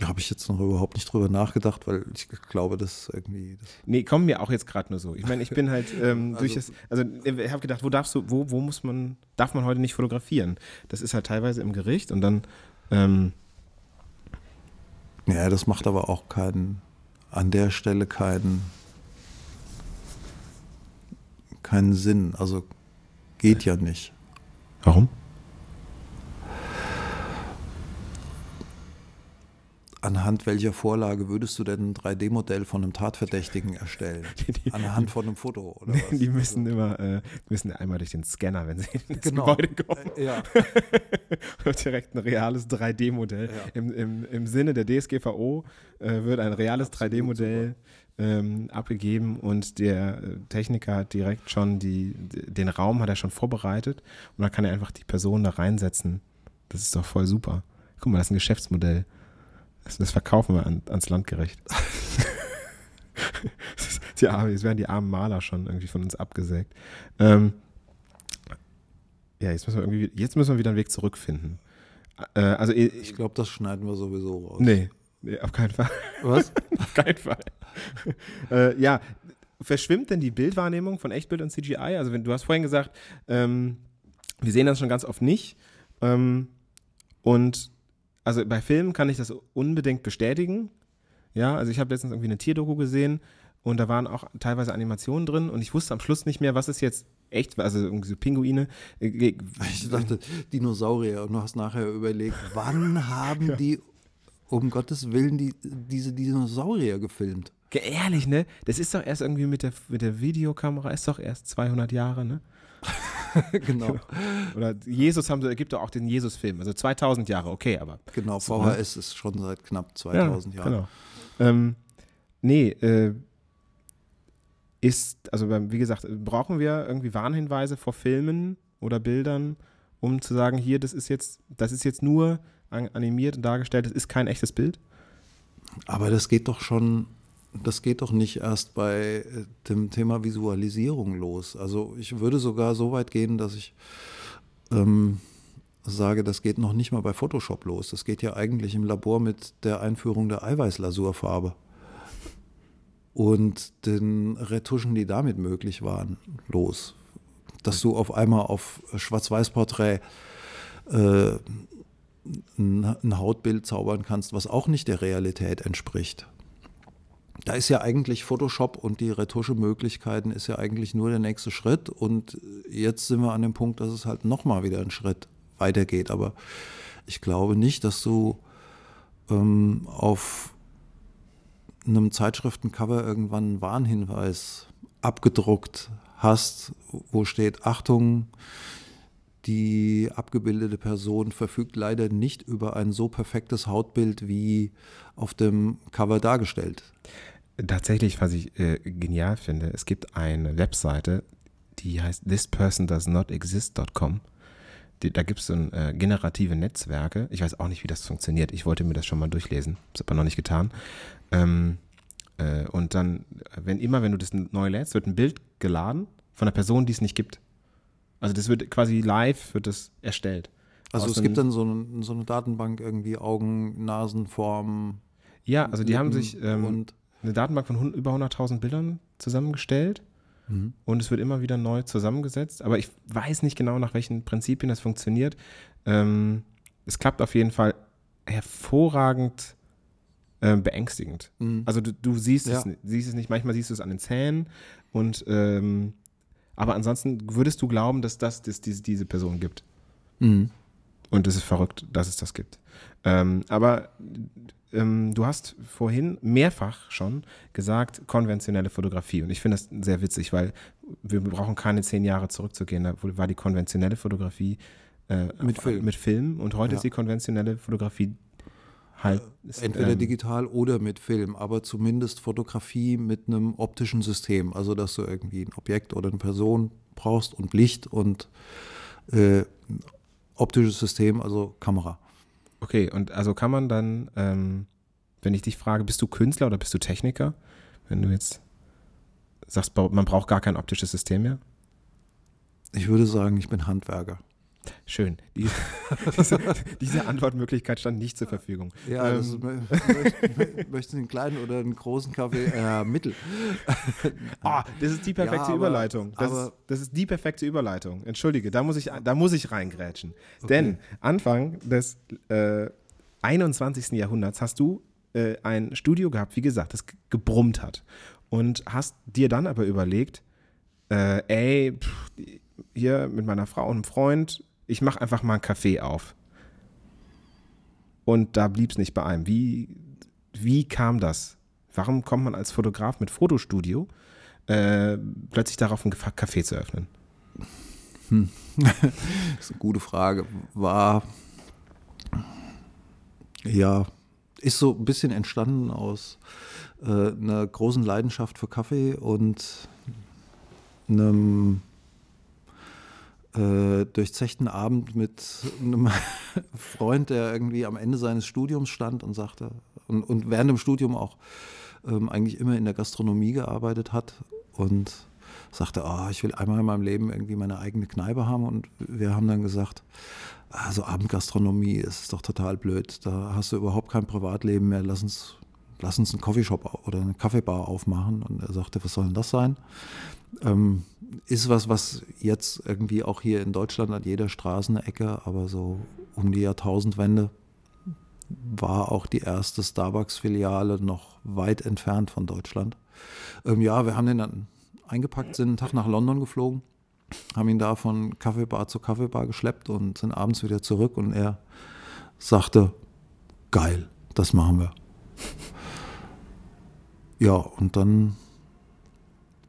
Speaker 2: habe ich jetzt noch überhaupt nicht drüber nachgedacht, weil ich glaube, dass irgendwie. Das
Speaker 1: nee, kommen mir auch jetzt gerade nur so. Ich meine, ich bin halt [laughs] ähm, also, durch das. Also, ich habe gedacht, wo darfst du, wo, wo muss man, darf man heute nicht fotografieren? Das ist halt teilweise im Gericht und dann. Ähm,
Speaker 2: ja, das macht aber auch keinen an der Stelle keinen, keinen Sinn. Also geht ja nicht.
Speaker 1: Warum?
Speaker 2: Anhand welcher Vorlage würdest du denn ein 3D-Modell von einem Tatverdächtigen erstellen? [laughs] Die, Anhand von einem Foto oder was?
Speaker 1: Die müssen also, immer äh, müssen einmal durch den Scanner, wenn sie ins genau. Gebäude kommen. Äh, ja. [laughs] direkt ein reales 3D-Modell. Ja. Im, im, Im Sinne der DSGVO äh, wird ein reales 3D-Modell ähm, abgegeben und der äh, Techniker hat direkt schon die, den Raum hat er schon vorbereitet und dann kann er einfach die Person da reinsetzen. Das ist doch voll super. Guck mal, das ist ein Geschäftsmodell. Das, verkaufen wir an, ans Landgericht. [laughs] die Arme, jetzt werden die armen Maler schon irgendwie von uns abgesägt. Ähm, ja, jetzt müssen wir irgendwie, jetzt müssen wir wieder einen Weg zurückfinden.
Speaker 2: Äh, also ich, ich glaube, das schneiden wir sowieso raus.
Speaker 1: Nee, nee auf keinen Fall.
Speaker 2: Was? [laughs]
Speaker 1: auf keinen Fall. [laughs] äh, ja, verschwimmt denn die Bildwahrnehmung von Echtbild und CGI? Also wenn du hast vorhin gesagt, ähm, wir sehen das schon ganz oft nicht. Ähm, und also bei Filmen kann ich das unbedingt bestätigen. Ja, also ich habe letztens irgendwie eine Tierdoku gesehen und da waren auch teilweise Animationen drin und ich wusste am Schluss nicht mehr, was ist jetzt echt, also irgendwie so Pinguine.
Speaker 2: Äh, ich dachte Dinosaurier und du hast nachher überlegt, wann [laughs] haben ja. die um Gottes Willen die, diese Dinosaurier gefilmt?
Speaker 1: Ehrlich, ne? Das ist doch erst irgendwie mit der, mit der Videokamera, ist doch erst 200 Jahre, ne? [laughs]
Speaker 2: genau.
Speaker 1: Oder Jesus haben sie, gibt doch auch den Jesus-Film, also 2000 Jahre, okay, aber.
Speaker 2: Genau, VHS ist schon seit knapp 2000 ja, Jahren. Genau.
Speaker 1: ähm, nee, äh, ist, also wie gesagt, brauchen wir irgendwie Warnhinweise vor Filmen oder Bildern, um zu sagen, hier, das ist jetzt, das ist jetzt nur animiert und dargestellt, das ist kein echtes Bild?
Speaker 2: Aber das geht doch schon, das geht doch nicht erst bei äh, dem Thema Visualisierung los. Also ich würde sogar so weit gehen, dass ich ähm, sage, das geht noch nicht mal bei Photoshop los. Das geht ja eigentlich im Labor mit der Einführung der Eiweißlasurfarbe und den Retuschen, die damit möglich waren, los. Dass du auf einmal auf Schwarz-Weiß-Porträt äh, ein Hautbild zaubern kannst, was auch nicht der Realität entspricht. Da ist ja eigentlich Photoshop und die Retuschemöglichkeiten ist ja eigentlich nur der nächste Schritt und jetzt sind wir an dem Punkt, dass es halt nochmal wieder einen Schritt weitergeht. Aber ich glaube nicht, dass du ähm, auf einem Zeitschriftencover irgendwann einen Warnhinweis abgedruckt hast, wo steht, Achtung, die abgebildete Person verfügt leider nicht über ein so perfektes Hautbild wie auf dem Cover dargestellt.
Speaker 1: Tatsächlich, was ich äh, genial finde, es gibt eine Webseite, die heißt thispersondoesnotexist.com. Da gibt es so ein, äh, generative Netzwerke. Ich weiß auch nicht, wie das funktioniert. Ich wollte mir das schon mal durchlesen, das aber noch nicht getan. Ähm, äh, und dann, wenn immer, wenn du das neu lädst, wird ein Bild geladen von einer Person, die es nicht gibt. Also das wird quasi live, wird das erstellt.
Speaker 2: Also es gibt dann so eine, so eine Datenbank irgendwie Augen, Nasenform.
Speaker 1: Ja, also die Lippen haben sich ähm, eine Datenbank von über 100.000 Bildern zusammengestellt mhm. und es wird immer wieder neu zusammengesetzt. Aber ich weiß nicht genau, nach welchen Prinzipien das funktioniert. Ähm, es klappt auf jeden Fall hervorragend äh, beängstigend. Mhm. Also du, du siehst, ja. es, siehst es nicht, manchmal siehst du es an den Zähnen und ähm, aber ansonsten würdest du glauben, dass das, das diese, diese Person gibt. Mhm. Und es ist verrückt, dass es das gibt. Ähm, aber ähm, du hast vorhin mehrfach schon gesagt, konventionelle Fotografie. Und ich finde das sehr witzig, weil wir brauchen keine zehn Jahre zurückzugehen. Da war die konventionelle Fotografie äh, mit, Film. mit Film und heute ja. ist die konventionelle Fotografie halt.
Speaker 2: Ist, Entweder ähm, digital oder mit Film, aber zumindest Fotografie mit einem optischen System. Also, dass du irgendwie ein Objekt oder eine Person brauchst und Licht und äh, optisches System, also Kamera.
Speaker 1: Okay, und also kann man dann, ähm, wenn ich dich frage, bist du Künstler oder bist du Techniker? Wenn du jetzt sagst, man braucht gar kein optisches System mehr?
Speaker 2: Ich würde sagen, ich bin Handwerker.
Speaker 1: Schön. Die, [laughs] diese, diese, Antwortmöglichkeit stand nicht zur Verfügung.
Speaker 2: Ja, ähm. ist, möchten Sie einen kleinen oder einen großen Kaffee? Äh, mittel.
Speaker 1: oh, [laughs] das ist die perfekte ja, aber, Überleitung. Das, aber, ist, das, ist, die perfekte Überleitung. Entschuldige, da muss ich, da muss ich reingrätschen. Okay. Denn Anfang des äh, 21. Jahrhunderts hast du äh, ein Studio gehabt, wie gesagt, das gebrummt hat. Und hast dir dann aber überlegt, äh, ey, pff, hier mit meiner Frau und einem Freund ich mache einfach mal einen Café auf. Und da blieb es nicht bei einem. Wie, wie kam das? Warum kommt man als Fotograf mit Fotostudio äh, plötzlich darauf, ein Café zu öffnen?
Speaker 2: Hm. [laughs] das ist eine gute Frage. War, ja, ist so ein bisschen entstanden aus äh, einer großen Leidenschaft für Kaffee und einem äh, durchzechten Abend mit einem [laughs] Freund, der irgendwie am Ende seines Studiums stand und sagte, und, und während dem Studium auch ähm, eigentlich immer in der Gastronomie gearbeitet hat und sagte, oh, ich will einmal in meinem Leben irgendwie meine eigene Kneipe haben. Und wir haben dann gesagt, also Abendgastronomie ist doch total blöd. Da hast du überhaupt kein Privatleben mehr. Lass uns, lass uns einen Coffeeshop oder eine Kaffeebar aufmachen. Und er sagte, was soll denn das sein? Ähm, ist was, was jetzt irgendwie auch hier in Deutschland an jeder Straßenecke, aber so um die Jahrtausendwende war auch die erste Starbucks-Filiale noch weit entfernt von Deutschland. Ähm, ja, wir haben den dann eingepackt, sind einen Tag nach London geflogen, haben ihn da von Kaffeebar zu Kaffeebar geschleppt und sind abends wieder zurück und er sagte, geil, das machen wir. Ja, und dann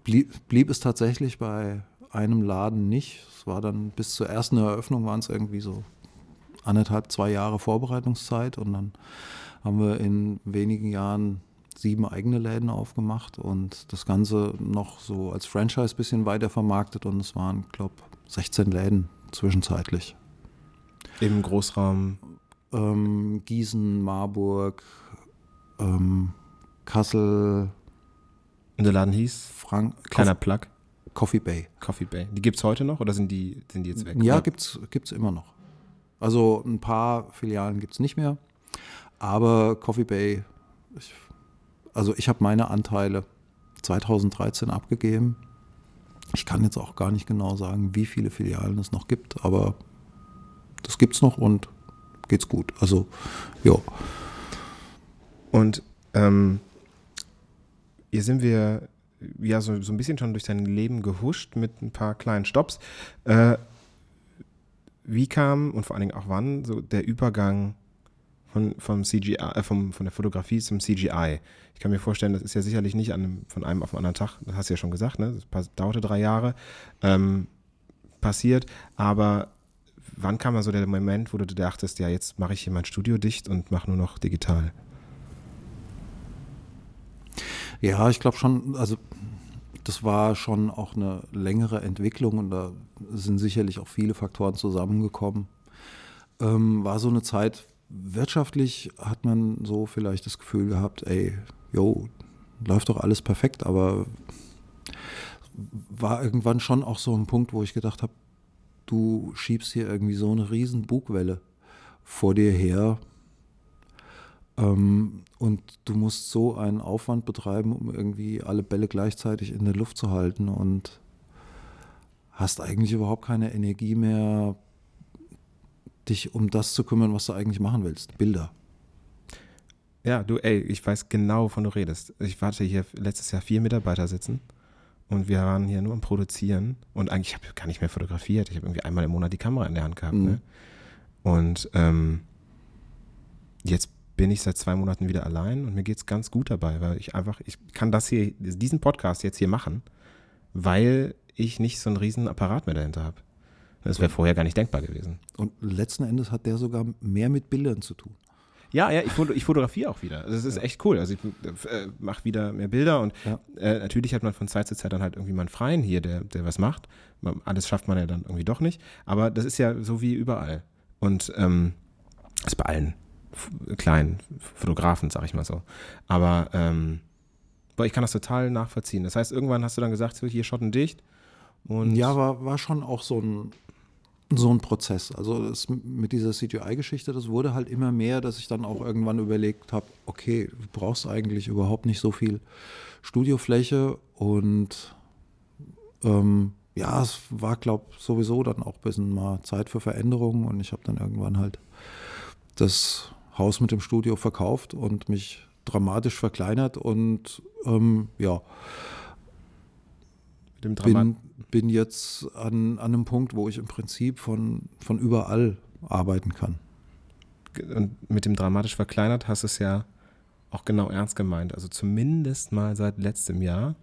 Speaker 2: blieb, blieb es tatsächlich bei einem Laden nicht. Es war dann bis zur ersten Eröffnung waren es irgendwie so anderthalb, zwei Jahre Vorbereitungszeit und dann haben wir in wenigen Jahren sieben eigene Läden aufgemacht und das Ganze noch so als Franchise ein bisschen weiter vermarktet und es waren, glaube ich, 16 Läden zwischenzeitlich.
Speaker 1: Im Großraum?
Speaker 2: Ähm, Gießen, Marburg, ähm, Kassel.
Speaker 1: Und der Laden hieß?
Speaker 2: Frank
Speaker 1: Kleiner Plug.
Speaker 2: Coffee Bay.
Speaker 1: Coffee Bay. Die gibt es heute noch oder sind die, sind die jetzt weg?
Speaker 2: Ja, gibt es immer noch. Also ein paar Filialen gibt es nicht mehr. Aber Coffee Bay, ich, also ich habe meine Anteile 2013 abgegeben. Ich kann jetzt auch gar nicht genau sagen, wie viele Filialen es noch gibt, aber das gibt es noch und geht's gut. Also, ja.
Speaker 1: Und ähm, hier sind wir ja so, so ein bisschen schon durch sein Leben gehuscht mit ein paar kleinen Stops. Äh, wie kam und vor allen Dingen auch wann so der Übergang von, vom CGI, äh, vom, von der Fotografie zum CGI? Ich kann mir vorstellen, das ist ja sicherlich nicht an, von einem auf den anderen Tag, das hast du ja schon gesagt, ne? das dauerte drei Jahre, ähm, passiert, aber wann kam da so der Moment, wo du dachtest, ja, jetzt mache ich hier mein Studio dicht und mache nur noch digital?
Speaker 2: Ja, ich glaube schon, also das war schon auch eine längere Entwicklung und da sind sicherlich auch viele Faktoren zusammengekommen. Ähm, war so eine Zeit, wirtschaftlich hat man so vielleicht das Gefühl gehabt, ey, jo, läuft doch alles perfekt, aber war irgendwann schon auch so ein Punkt, wo ich gedacht habe, du schiebst hier irgendwie so eine riesen Bugwelle vor dir her, ähm, und du musst so einen Aufwand betreiben, um irgendwie alle Bälle gleichzeitig in der Luft zu halten und hast eigentlich überhaupt keine Energie mehr, dich um das zu kümmern, was du eigentlich machen willst. Bilder.
Speaker 1: Ja, du, ey, ich weiß genau, wovon du redest. Ich hatte hier letztes Jahr vier Mitarbeiter sitzen und wir waren hier nur am Produzieren und eigentlich habe ich gar nicht mehr fotografiert. Ich habe irgendwie einmal im Monat die Kamera in der Hand gehabt. Mhm. Ne? Und ähm, jetzt bin ich seit zwei Monaten wieder allein und mir geht es ganz gut dabei, weil ich einfach, ich kann das hier, diesen Podcast jetzt hier machen, weil ich nicht so einen riesen Apparat mehr dahinter habe. Das wäre vorher gar nicht denkbar gewesen.
Speaker 2: Und letzten Endes hat der sogar mehr mit Bildern zu tun.
Speaker 1: Ja, ja, ich, ich fotografiere auch wieder. Das ist ja. echt cool. Also ich äh, mache wieder mehr Bilder und ja. äh, natürlich hat man von Zeit zu Zeit dann halt irgendwie mal einen Freien hier, der, der was macht. Alles schafft man ja dann irgendwie doch nicht. Aber das ist ja so wie überall. Und ähm, ist bei allen kleinen Fotografen, sag ich mal so. Aber ähm, boah, ich kann das total nachvollziehen. Das heißt, irgendwann hast du dann gesagt, hier Schotten dicht. Und
Speaker 2: ja, war, war schon auch so ein, so ein Prozess. Also das, mit dieser CGI-Geschichte, das wurde halt immer mehr, dass ich dann auch irgendwann überlegt habe, okay, du brauchst eigentlich überhaupt nicht so viel Studiofläche und ähm, ja, es war, glaube ich, sowieso dann auch ein bisschen mal Zeit für Veränderungen und ich habe dann irgendwann halt das Haus mit dem Studio verkauft und mich dramatisch verkleinert und ähm, ja, bin, bin jetzt an, an einem Punkt, wo ich im Prinzip von, von überall arbeiten kann.
Speaker 1: Und mit dem dramatisch verkleinert hast du es ja auch genau ernst gemeint. Also zumindest mal seit letztem Jahr.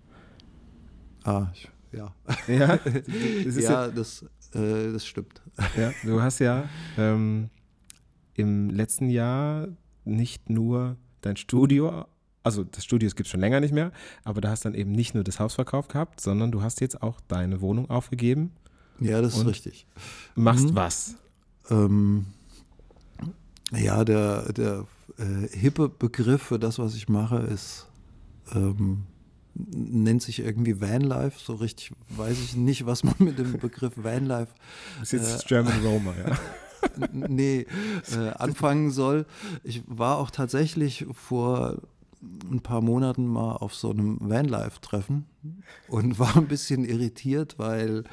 Speaker 2: Ah, ich, ja.
Speaker 1: Ja, [laughs]
Speaker 2: das, ja, das, äh, das stimmt.
Speaker 1: Ja, du hast ja ähm, im letzten Jahr nicht nur dein Studio, also das Studio gibt es schon länger nicht mehr, aber da hast dann eben nicht nur das Haus verkauft gehabt, sondern du hast jetzt auch deine Wohnung aufgegeben.
Speaker 2: Ja, das ist richtig.
Speaker 1: Machst mhm. was?
Speaker 2: Ähm, ja, der, der äh, hippe Begriff für das, was ich mache, ist ähm, nennt sich irgendwie Vanlife. So richtig weiß ich nicht, was man mit dem Begriff Vanlife.
Speaker 1: Das [laughs] ist jetzt äh, German Roma, ja. [laughs]
Speaker 2: nee, äh, anfangen soll. Ich war auch tatsächlich vor ein paar Monaten mal auf so einem Vanlife-Treffen und war ein bisschen irritiert, weil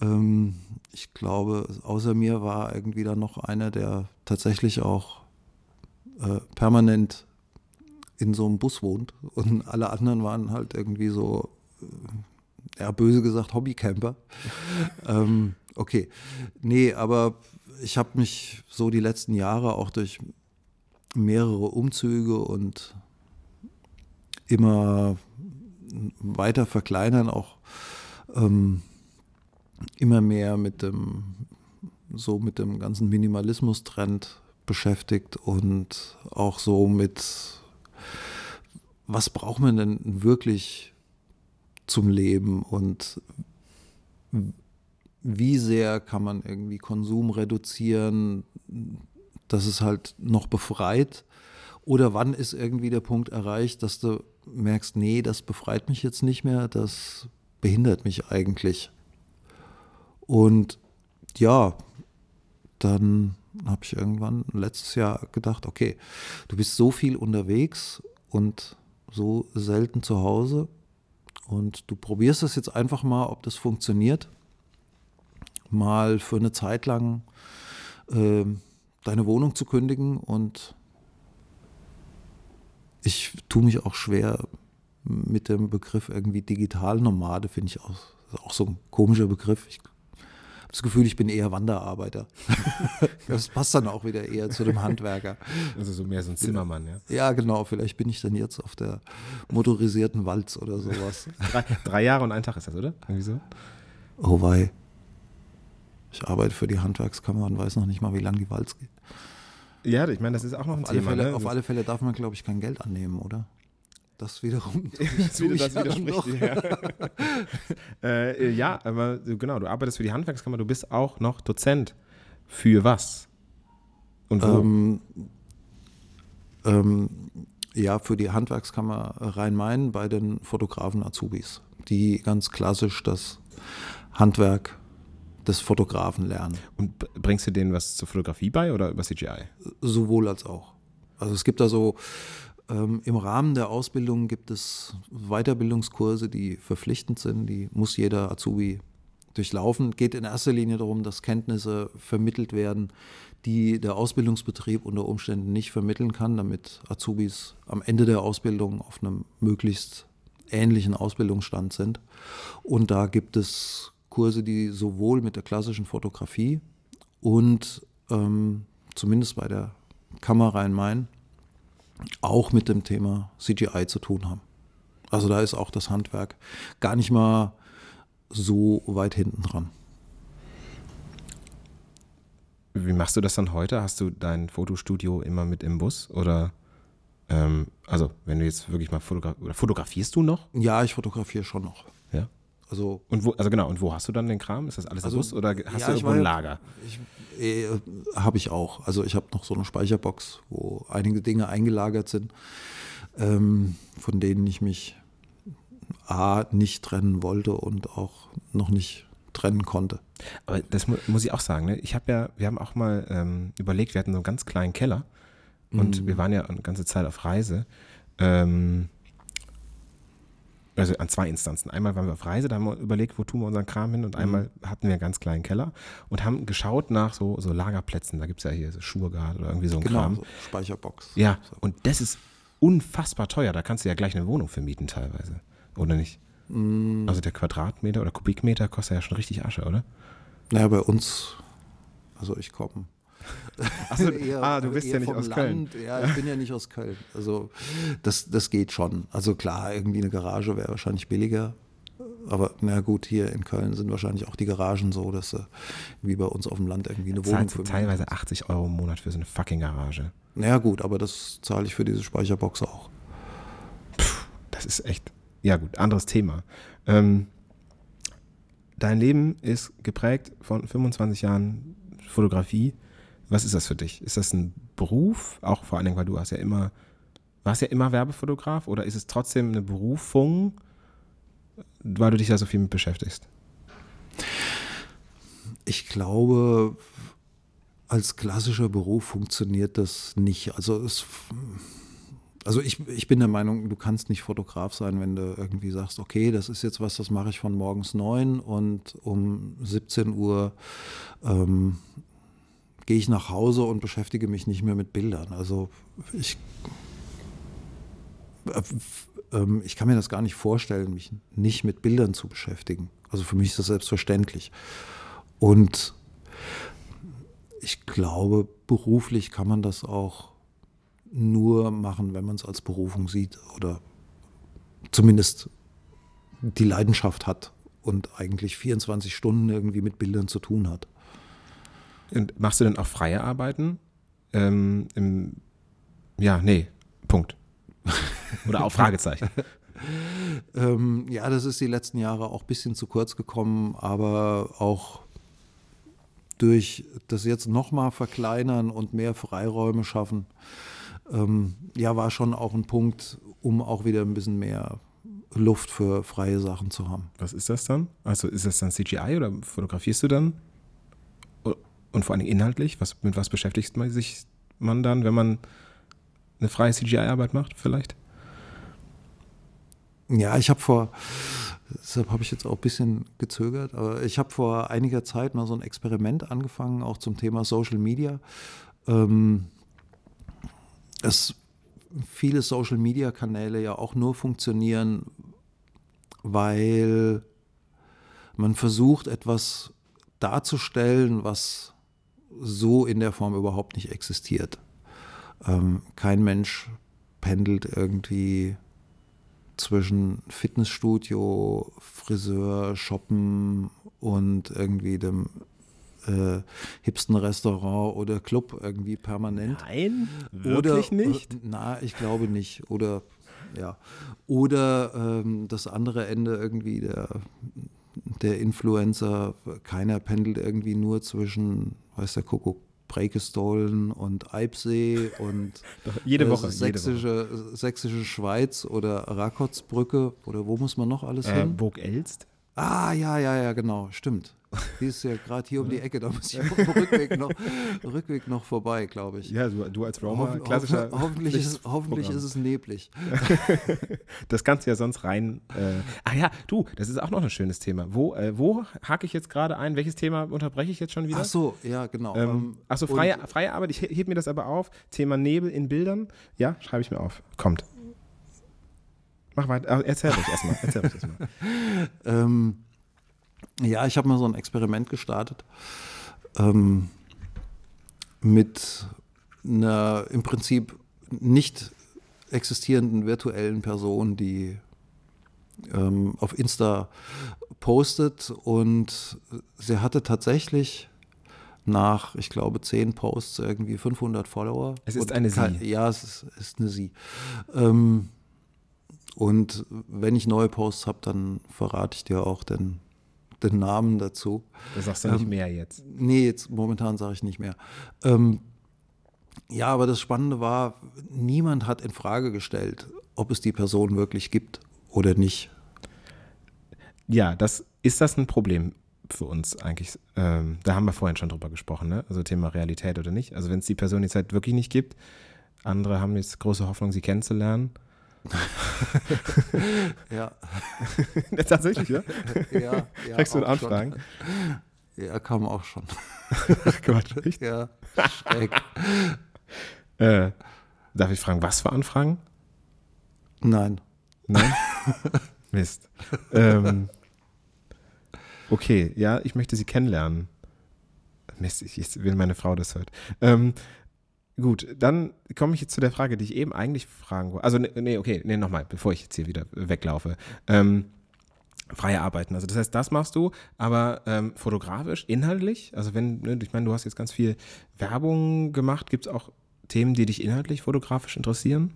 Speaker 2: ähm, ich glaube, außer mir war irgendwie dann noch einer, der tatsächlich auch äh, permanent in so einem Bus wohnt und alle anderen waren halt irgendwie so, äh, ja, böse gesagt, Hobbycamper. [laughs] ähm, okay, nee, aber ich habe mich so die letzten Jahre auch durch mehrere Umzüge und immer weiter verkleinern auch ähm, immer mehr mit dem so mit dem ganzen Minimalismus-Trend beschäftigt und auch so mit was braucht man denn wirklich zum Leben und wie sehr kann man irgendwie Konsum reduzieren, dass es halt noch befreit? Oder wann ist irgendwie der Punkt erreicht, dass du merkst, nee, das befreit mich jetzt nicht mehr, das behindert mich eigentlich. Und ja, dann habe ich irgendwann letztes Jahr gedacht, okay, du bist so viel unterwegs und so selten zu Hause und du probierst das jetzt einfach mal, ob das funktioniert. Mal für eine Zeit lang äh, deine Wohnung zu kündigen und ich tue mich auch schwer mit dem Begriff irgendwie Digitalnomade, finde ich auch, auch so ein komischer Begriff. Ich habe das Gefühl, ich bin eher Wanderarbeiter. [laughs] das passt dann auch wieder eher zu dem Handwerker.
Speaker 1: Also so mehr so ein Zimmermann, ja?
Speaker 2: Ja, genau. Vielleicht bin ich dann jetzt auf der motorisierten Walz oder sowas.
Speaker 1: drei, drei Jahre und ein Tag ist das, oder? Irgendwie so?
Speaker 2: Oh wei. Ich arbeite für die Handwerkskammer und weiß noch nicht mal, wie lange die Walz geht.
Speaker 1: Ja, ich meine, das ist auch noch ein
Speaker 2: auf
Speaker 1: Thema.
Speaker 2: Alle Fälle,
Speaker 1: ne?
Speaker 2: Auf alle Fälle darf man, glaube ich, kein Geld annehmen, oder? Das wiederum. [laughs]
Speaker 1: das wieder, das widerspricht ja. äh, ja, aber genau, du arbeitest für die Handwerkskammer, du bist auch noch Dozent. Für was?
Speaker 2: Und wo? Ähm, ähm, ja, für die Handwerkskammer Rhein-Main bei den Fotografen Azubis, die ganz klassisch das Handwerk des Fotografen lernen.
Speaker 1: Und bringst du denen was zur Fotografie bei oder über CGI?
Speaker 2: Sowohl als auch. Also es gibt da so, ähm, im Rahmen der Ausbildung gibt es Weiterbildungskurse, die verpflichtend sind, die muss jeder Azubi durchlaufen. Geht in erster Linie darum, dass Kenntnisse vermittelt werden, die der Ausbildungsbetrieb unter Umständen nicht vermitteln kann, damit Azubis am Ende der Ausbildung auf einem möglichst ähnlichen Ausbildungsstand sind. Und da gibt es Kurse, die sowohl mit der klassischen Fotografie und ähm, zumindest bei der Kamera in Main auch mit dem Thema CGI zu tun haben. Also da ist auch das Handwerk gar nicht mal so weit hinten dran.
Speaker 1: Wie machst du das dann heute? Hast du dein Fotostudio immer mit im Bus oder ähm, also wenn du jetzt wirklich mal fotografierst, oder fotografierst du noch?
Speaker 2: Ja, ich fotografiere schon noch.
Speaker 1: Ja. Also, und wo, also genau, und wo hast du dann den Kram? Ist das alles also, im Bus oder hast ja, du irgendwo ein Lager?
Speaker 2: äh, habe ich auch. Also ich habe noch so eine Speicherbox, wo einige Dinge eingelagert sind, ähm, von denen ich mich A nicht trennen wollte und auch noch nicht trennen konnte.
Speaker 1: Aber das mu muss ich auch sagen, ne? Ich habe ja, wir haben auch mal ähm, überlegt, wir hatten so einen ganz kleinen Keller und mhm. wir waren ja eine ganze Zeit auf Reise. Ähm, also an zwei Instanzen. Einmal waren wir auf Reise, da haben wir überlegt, wo tun wir unseren Kram hin und mhm. einmal hatten wir einen ganz kleinen Keller und haben geschaut nach so, so Lagerplätzen. Da gibt es ja hier so Schurgard oder irgendwie so ein genau, Kram. So
Speaker 2: Speicherbox.
Speaker 1: Ja, und das ist unfassbar teuer. Da kannst du ja gleich eine Wohnung vermieten teilweise. Oder nicht? Mhm. Also der Quadratmeter oder Kubikmeter kostet ja schon richtig Asche, oder?
Speaker 2: Naja, bei uns, also ich komme [laughs]
Speaker 1: also, eher, ah, du bist ja nicht aus Land. Köln.
Speaker 2: Ja, ich bin ja nicht aus Köln. Also das, das geht schon. Also klar, irgendwie eine Garage wäre wahrscheinlich billiger. Aber na gut, hier in Köln sind wahrscheinlich auch die Garagen so, dass sie wie bei uns auf dem Land irgendwie eine Wohnung
Speaker 1: für teilweise 80 Euro im Monat für so eine fucking Garage.
Speaker 2: Naja gut, aber das zahle ich für diese Speicherbox auch.
Speaker 1: Puh, das ist echt, ja gut, anderes Thema. Ähm, dein Leben ist geprägt von 25 Jahren Fotografie. Was ist das für dich? Ist das ein Beruf? Auch vor allen Dingen, weil du hast ja immer, warst ja immer Werbefotograf oder ist es trotzdem eine Berufung, weil du dich da so viel mit beschäftigst?
Speaker 2: Ich glaube, als klassischer Beruf funktioniert das nicht. Also es, also ich, ich bin der Meinung, du kannst nicht Fotograf sein, wenn du irgendwie sagst, okay, das ist jetzt was, das mache ich von morgens neun und um 17 Uhr ähm, gehe ich nach Hause und beschäftige mich nicht mehr mit Bildern. Also ich, äh, ähm, ich kann mir das gar nicht vorstellen, mich nicht mit Bildern zu beschäftigen. Also für mich ist das selbstverständlich. Und ich glaube, beruflich kann man das auch nur machen, wenn man es als Berufung sieht oder zumindest die Leidenschaft hat und eigentlich 24 Stunden irgendwie mit Bildern zu tun hat.
Speaker 1: Und machst du denn auch freie Arbeiten? Ähm, im, ja, nee, Punkt. [laughs] Oder auch Fragezeichen? [laughs]
Speaker 2: ähm, ja, das ist die letzten Jahre auch ein bisschen zu kurz gekommen, aber auch durch das jetzt nochmal verkleinern und mehr Freiräume schaffen, ähm, ja, war schon auch ein Punkt, um auch wieder ein bisschen mehr Luft für freie Sachen zu haben.
Speaker 1: Was ist das dann? Also ist das dann CGI oder fotografierst du dann? Und vor allem inhaltlich? Was, mit was beschäftigt man sich man dann, wenn man eine freie CGI-Arbeit macht, vielleicht?
Speaker 2: Ja, ich habe vor, deshalb habe ich jetzt auch ein bisschen gezögert, aber ich habe vor einiger Zeit mal so ein Experiment angefangen, auch zum Thema Social Media. Ähm, es viele Social Media Kanäle ja auch nur funktionieren, weil man versucht, etwas darzustellen, was so in der Form überhaupt nicht existiert. Ähm, kein Mensch pendelt irgendwie zwischen Fitnessstudio, Friseur, Shoppen und irgendwie dem äh, hipsten Restaurant oder Club irgendwie permanent.
Speaker 1: Nein, wirklich oder, nicht?
Speaker 2: Na, ich glaube nicht. Oder ja. Oder ähm, das andere Ende irgendwie der, der Influencer, keiner pendelt irgendwie nur zwischen, weiß der Kuckuck, Breikestolen und Eibsee [laughs] und
Speaker 1: jede Woche, äh,
Speaker 2: sächsische,
Speaker 1: jede Woche.
Speaker 2: sächsische Schweiz oder Rakotsbrücke oder wo muss man noch alles
Speaker 1: äh,
Speaker 2: hin?
Speaker 1: Burg Elst.
Speaker 2: Ah, ja, ja, ja, genau, stimmt. Die ist ja gerade hier um die Ecke, da muss ich auf dem Rückweg noch, Rückweg noch vorbei, glaube ich.
Speaker 1: Ja, du, du als Roma, Hoff, klassischer.
Speaker 2: hoffentlich, ist, hoffentlich ist es neblig. [laughs]
Speaker 1: das kannst du ja sonst rein. Äh, ah ja, du, das ist auch noch ein schönes Thema. Wo, äh, wo hake ich jetzt gerade ein? Welches Thema unterbreche ich jetzt schon wieder?
Speaker 2: Ach so, ja, genau.
Speaker 1: Ähm, ähm ach so, freie, freie Arbeit, ich hebe mir das aber auf. Thema Nebel in Bildern. Ja, schreibe ich mir auf. Kommt. Mach weiter. Erzähl mich erstmal. Erzähl erstmal. [laughs]
Speaker 2: ähm, ja, ich habe mal so ein Experiment gestartet ähm, mit einer im Prinzip nicht existierenden virtuellen Person, die ähm, auf Insta postet und sie hatte tatsächlich nach, ich glaube, zehn Posts irgendwie 500 Follower.
Speaker 1: Es ist eine
Speaker 2: kann, Sie. Ja, es ist, ist eine Sie. Ähm, und wenn ich neue Posts habe, dann verrate ich dir auch den den Namen dazu.
Speaker 1: Du sagst ja nicht ähm, mehr jetzt.
Speaker 2: Nee, jetzt momentan sage ich nicht mehr. Ähm, ja, aber das Spannende war, niemand hat in Frage gestellt, ob es die Person wirklich gibt oder nicht.
Speaker 1: Ja, das ist das ein Problem für uns eigentlich. Ähm, da haben wir vorhin schon drüber gesprochen, ne? Also Thema Realität oder nicht. Also wenn es die Person jetzt halt wirklich nicht gibt, andere haben jetzt große Hoffnung, sie kennenzulernen. [laughs] [laughs]
Speaker 2: ja.
Speaker 1: Tatsächlich, ja?
Speaker 2: ja, ja
Speaker 1: Kriegst du Anfragen?
Speaker 2: Schon. Ja, kam auch schon. [laughs]
Speaker 1: Ach Gott, echt?
Speaker 2: Ja, schräg.
Speaker 1: äh, darf ich fragen, was für Anfragen?
Speaker 2: Nein.
Speaker 1: Nein? Mist. Ähm, okay, ja, ich möchte Sie kennenlernen. Mist, ich, ich will meine Frau das hört. Ähm, Gut, dann komme ich jetzt zu der Frage, die ich eben eigentlich fragen wollte. Also, ne, nee, okay, nee, nochmal, bevor ich jetzt hier wieder weglaufe. Ähm, freie Arbeiten. Also das heißt, das machst du, aber ähm, fotografisch, inhaltlich. Also wenn, ne, ich meine, du hast jetzt ganz viel Werbung gemacht. Gibt es auch Themen, die dich inhaltlich fotografisch interessieren?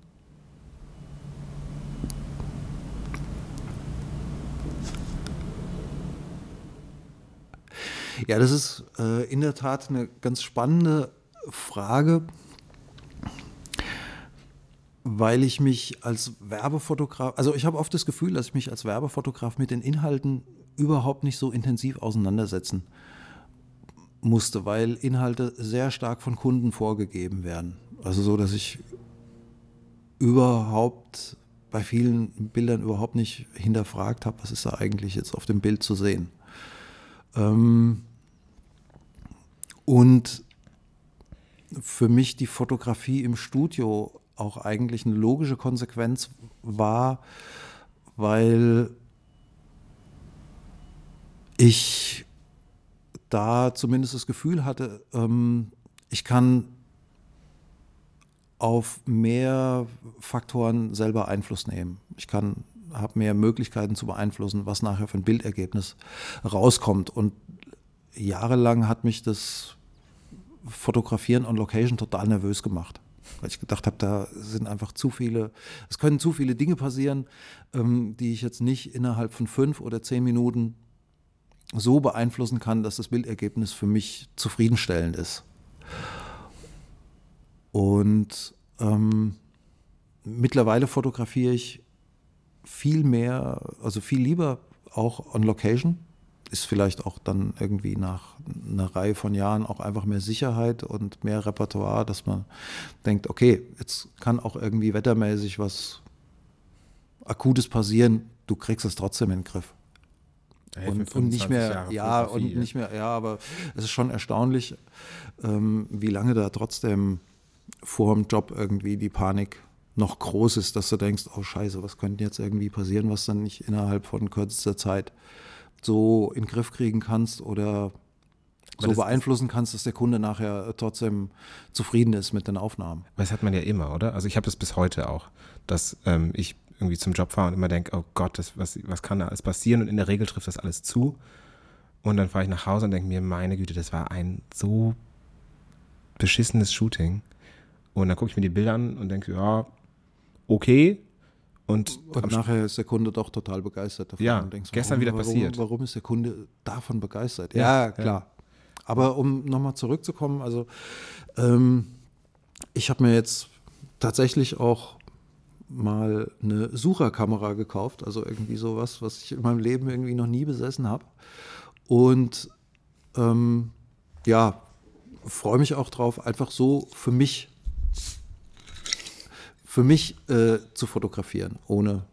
Speaker 2: Ja, das ist äh, in der Tat eine ganz spannende Frage weil ich mich als Werbefotograf, also ich habe oft das Gefühl, dass ich mich als Werbefotograf mit den Inhalten überhaupt nicht so intensiv auseinandersetzen musste, weil Inhalte sehr stark von Kunden vorgegeben werden. Also so, dass ich überhaupt bei vielen Bildern überhaupt nicht hinterfragt habe, was ist da eigentlich jetzt auf dem Bild zu sehen. Ähm und für mich die Fotografie im Studio auch eigentlich eine logische Konsequenz war, weil ich da zumindest das Gefühl hatte, ähm, ich kann auf mehr Faktoren selber Einfluss nehmen. Ich kann habe mehr Möglichkeiten zu beeinflussen, was nachher für ein Bildergebnis rauskommt. Und jahrelang hat mich das Fotografieren on Location total nervös gemacht. Weil ich gedacht habe, da sind einfach zu viele, es können zu viele Dinge passieren, ähm, die ich jetzt nicht innerhalb von fünf oder zehn Minuten so beeinflussen kann, dass das Bildergebnis für mich zufriedenstellend ist. Und ähm, mittlerweile fotografiere ich viel mehr, also viel lieber auch on Location. Ist vielleicht auch dann irgendwie nach einer Reihe von Jahren auch einfach mehr Sicherheit und mehr Repertoire, dass man denkt, okay, jetzt kann auch irgendwie wettermäßig was Akutes passieren, du kriegst es trotzdem in den Griff.
Speaker 1: Hey,
Speaker 2: und, und, nicht mehr, ja, und nicht mehr, ja, aber es ist schon erstaunlich, ähm, wie lange da trotzdem vor dem Job irgendwie die Panik noch groß ist, dass du denkst, oh Scheiße, was könnte jetzt irgendwie passieren, was dann nicht innerhalb von kürzester Zeit so in den Griff kriegen kannst oder so beeinflussen kannst, dass der Kunde nachher trotzdem zufrieden ist mit den Aufnahmen.
Speaker 1: Das hat man ja immer, oder? Also ich habe das bis heute auch, dass ähm, ich irgendwie zum Job fahre und immer denke, oh Gott, das, was, was kann da alles passieren? Und in der Regel trifft das alles zu. Und dann fahre ich nach Hause und denke mir, meine Güte, das war ein so beschissenes Shooting. Und dann gucke ich mir die Bilder an und denke, ja, okay. Und,
Speaker 2: und nachher ist der Kunde doch total begeistert
Speaker 1: davon. Ja, denkst, gestern wieder
Speaker 2: warum,
Speaker 1: passiert.
Speaker 2: Warum ist der Kunde davon begeistert? Ja, ja klar. Ja. Aber um nochmal zurückzukommen, also ähm, ich habe mir jetzt tatsächlich auch mal eine Sucherkamera gekauft, also irgendwie sowas, was ich in meinem Leben irgendwie noch nie besessen habe. Und ähm, ja, freue mich auch drauf, einfach so für mich, für mich äh, zu fotografieren, ohne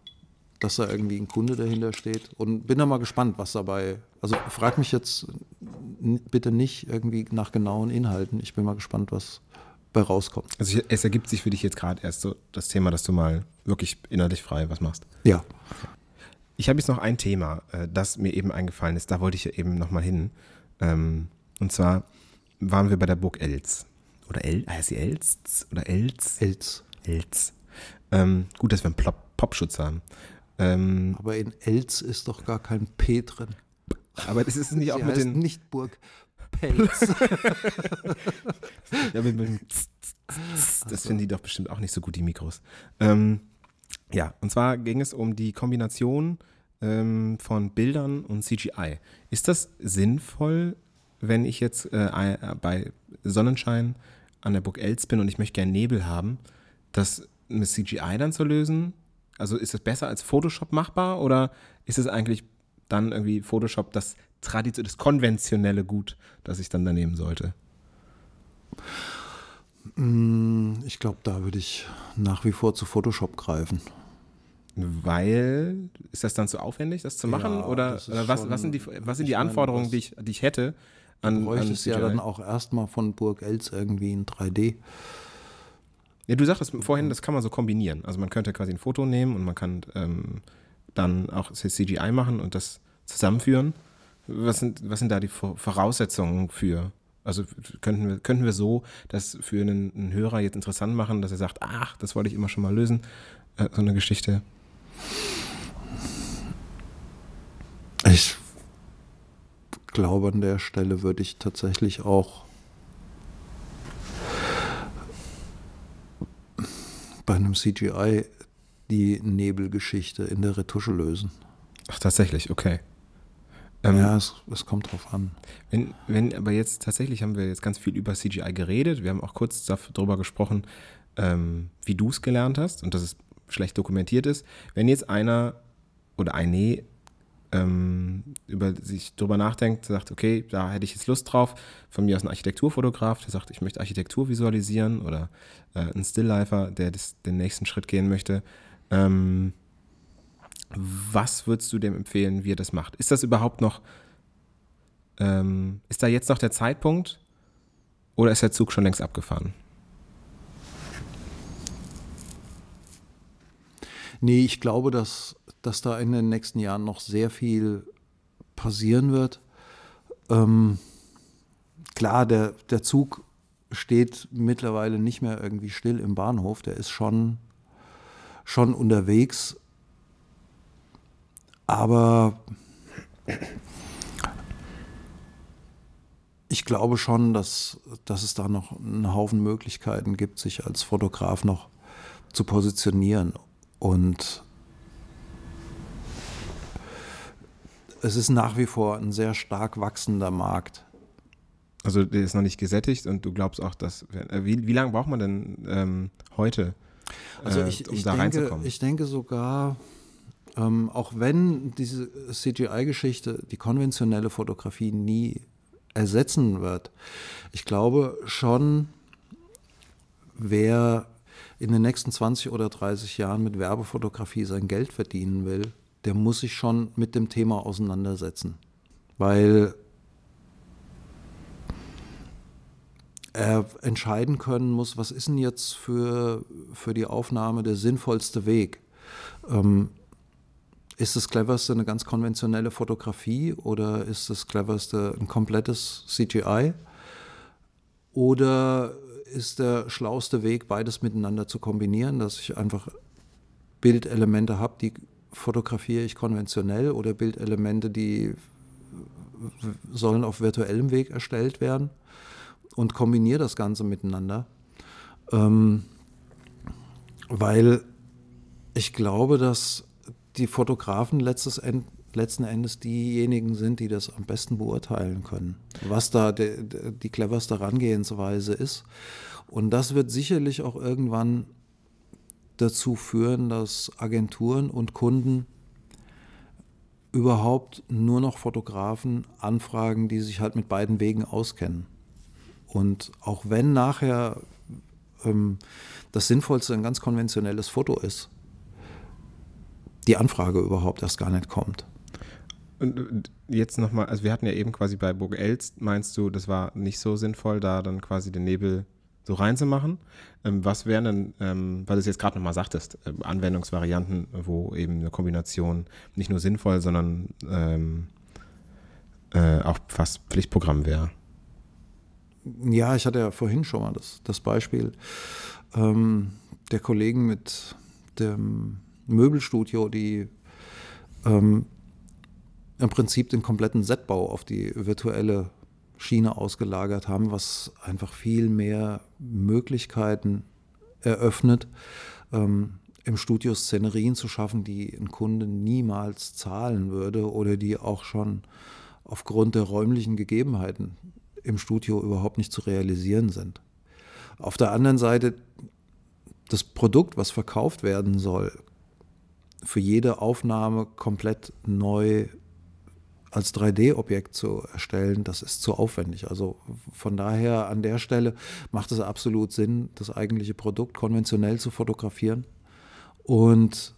Speaker 2: dass da irgendwie ein Kunde dahinter steht. Und bin da mal gespannt, was dabei. Also frag mich jetzt bitte nicht irgendwie nach genauen Inhalten. Ich bin mal gespannt, was bei rauskommt.
Speaker 1: Also es ergibt sich für dich jetzt gerade erst so das Thema, dass du mal wirklich innerlich frei was machst.
Speaker 2: Ja.
Speaker 1: Ich habe jetzt noch ein Thema, äh, das mir eben eingefallen ist. Da wollte ich eben noch mal hin. Ähm, und zwar waren wir bei der Burg Elz. Oder El, heißt sie Elz? Oder Elz?
Speaker 2: Elz.
Speaker 1: Elz. Ähm, gut, dass wir einen Popschutz haben.
Speaker 2: Ähm, Aber in Elz ist doch gar kein P drin.
Speaker 1: Aber das ist nicht sie auch mit den.
Speaker 2: Nicht Burg Pelz. [laughs]
Speaker 1: ja, mit, mit [laughs] das also. finden die doch bestimmt auch nicht so gut, die Mikros. Ähm, ja, und zwar ging es um die Kombination ähm, von Bildern und CGI. Ist das sinnvoll, wenn ich jetzt äh, bei Sonnenschein an der Burg Els bin und ich möchte gerne Nebel haben, das mit CGI dann zu lösen? Also ist es besser als Photoshop machbar oder ist es eigentlich dann irgendwie Photoshop das Tradition, das konventionelle Gut, das ich dann daneben sollte?
Speaker 2: Mm, ich glaube, da würde ich nach wie vor zu Photoshop greifen.
Speaker 1: Weil, ist das dann zu aufwendig, das zu machen? Ja, oder, oder was, was, sind die, was sind die Anforderungen, meine, die, ich, die ich hätte?
Speaker 2: An, du bräuchtest an ja dann auch erstmal von Burg Els irgendwie in 3D.
Speaker 1: Ja, du sagtest vorhin, das kann man so kombinieren. Also man könnte quasi ein Foto nehmen und man kann ähm, dann auch CGI machen und das zusammenführen. Was sind, was sind da die Voraussetzungen für? Also könnten wir, könnten wir so das für einen, einen Hörer jetzt interessant machen, dass er sagt, ach, das wollte ich immer schon mal lösen, äh, so eine Geschichte.
Speaker 2: Ich glaube, an der Stelle würde ich tatsächlich auch bei einem CGI die Nebelgeschichte in der Retusche lösen.
Speaker 1: Ach, tatsächlich, okay.
Speaker 2: Ähm, ja, es, es, kommt drauf an.
Speaker 1: Wenn, wenn, aber jetzt tatsächlich haben wir jetzt ganz viel über CGI geredet. Wir haben auch kurz darüber gesprochen, ähm, wie du es gelernt hast und dass es schlecht dokumentiert ist. Wenn jetzt einer oder eine ähm, über sich darüber nachdenkt, sagt, okay, da hätte ich jetzt Lust drauf, von mir aus ein Architekturfotograf, der sagt, ich möchte Architektur visualisieren oder äh, ein Stilllifer, der das, den nächsten Schritt gehen möchte. Ähm, was würdest du dem empfehlen, wie er das macht? Ist das überhaupt noch, ähm, ist da jetzt noch der Zeitpunkt oder ist der Zug schon längst abgefahren?
Speaker 2: Nee, ich glaube, dass, dass da in den nächsten Jahren noch sehr viel passieren wird. Ähm, klar, der, der Zug steht mittlerweile nicht mehr irgendwie still im Bahnhof, der ist schon, schon unterwegs aber ich glaube schon, dass, dass es da noch einen Haufen Möglichkeiten gibt, sich als Fotograf noch zu positionieren. Und es ist nach wie vor ein sehr stark wachsender Markt.
Speaker 1: Also der ist noch nicht gesättigt und du glaubst auch, dass äh, wie, wie lange braucht man denn ähm, heute,
Speaker 2: also ich, äh, um ich da denke, reinzukommen? Ich denke sogar, ähm, auch wenn diese CGI-Geschichte die konventionelle Fotografie nie ersetzen wird, ich glaube schon, wer in den nächsten 20 oder 30 Jahren mit Werbefotografie sein Geld verdienen will, der muss sich schon mit dem Thema auseinandersetzen. Weil er entscheiden können muss, was ist denn jetzt für, für die Aufnahme der sinnvollste Weg. Ähm, ist das cleverste eine ganz konventionelle Fotografie oder ist das cleverste ein komplettes CGI? Oder ist der schlauste Weg, beides miteinander zu kombinieren, dass ich einfach Bildelemente habe, die fotografiere ich konventionell oder Bildelemente, die sollen auf virtuellem Weg erstellt werden und kombiniere das Ganze miteinander. Ähm, weil ich glaube, dass die Fotografen End, letzten Endes diejenigen sind, die das am besten beurteilen können, was da de, de, die cleverste Herangehensweise ist. Und das wird sicherlich auch irgendwann dazu führen, dass Agenturen und Kunden überhaupt nur noch Fotografen anfragen, die sich halt mit beiden Wegen auskennen. Und auch wenn nachher ähm, das Sinnvollste ein ganz konventionelles Foto ist, die Anfrage überhaupt erst gar nicht kommt.
Speaker 1: Und jetzt nochmal, also wir hatten ja eben quasi bei Burg Elst, meinst du, das war nicht so sinnvoll, da dann quasi den Nebel so reinzumachen. Ähm, was wären denn, ähm, weil du es jetzt gerade nochmal sagtest, äh, Anwendungsvarianten, wo eben eine Kombination nicht nur sinnvoll, sondern ähm, äh, auch fast Pflichtprogramm wäre?
Speaker 2: Ja, ich hatte ja vorhin schon mal das, das Beispiel ähm, der Kollegen mit dem Möbelstudio, die ähm, im Prinzip den kompletten Setbau auf die virtuelle Schiene ausgelagert haben, was einfach viel mehr Möglichkeiten eröffnet, ähm, im Studio Szenerien zu schaffen, die ein Kunde niemals zahlen würde oder die auch schon aufgrund der räumlichen Gegebenheiten im Studio überhaupt nicht zu realisieren sind. Auf der anderen Seite, das Produkt, was verkauft werden soll, für jede Aufnahme komplett neu als 3D-Objekt zu erstellen, das ist zu aufwendig. Also von daher an der Stelle macht es absolut Sinn, das eigentliche Produkt konventionell zu fotografieren und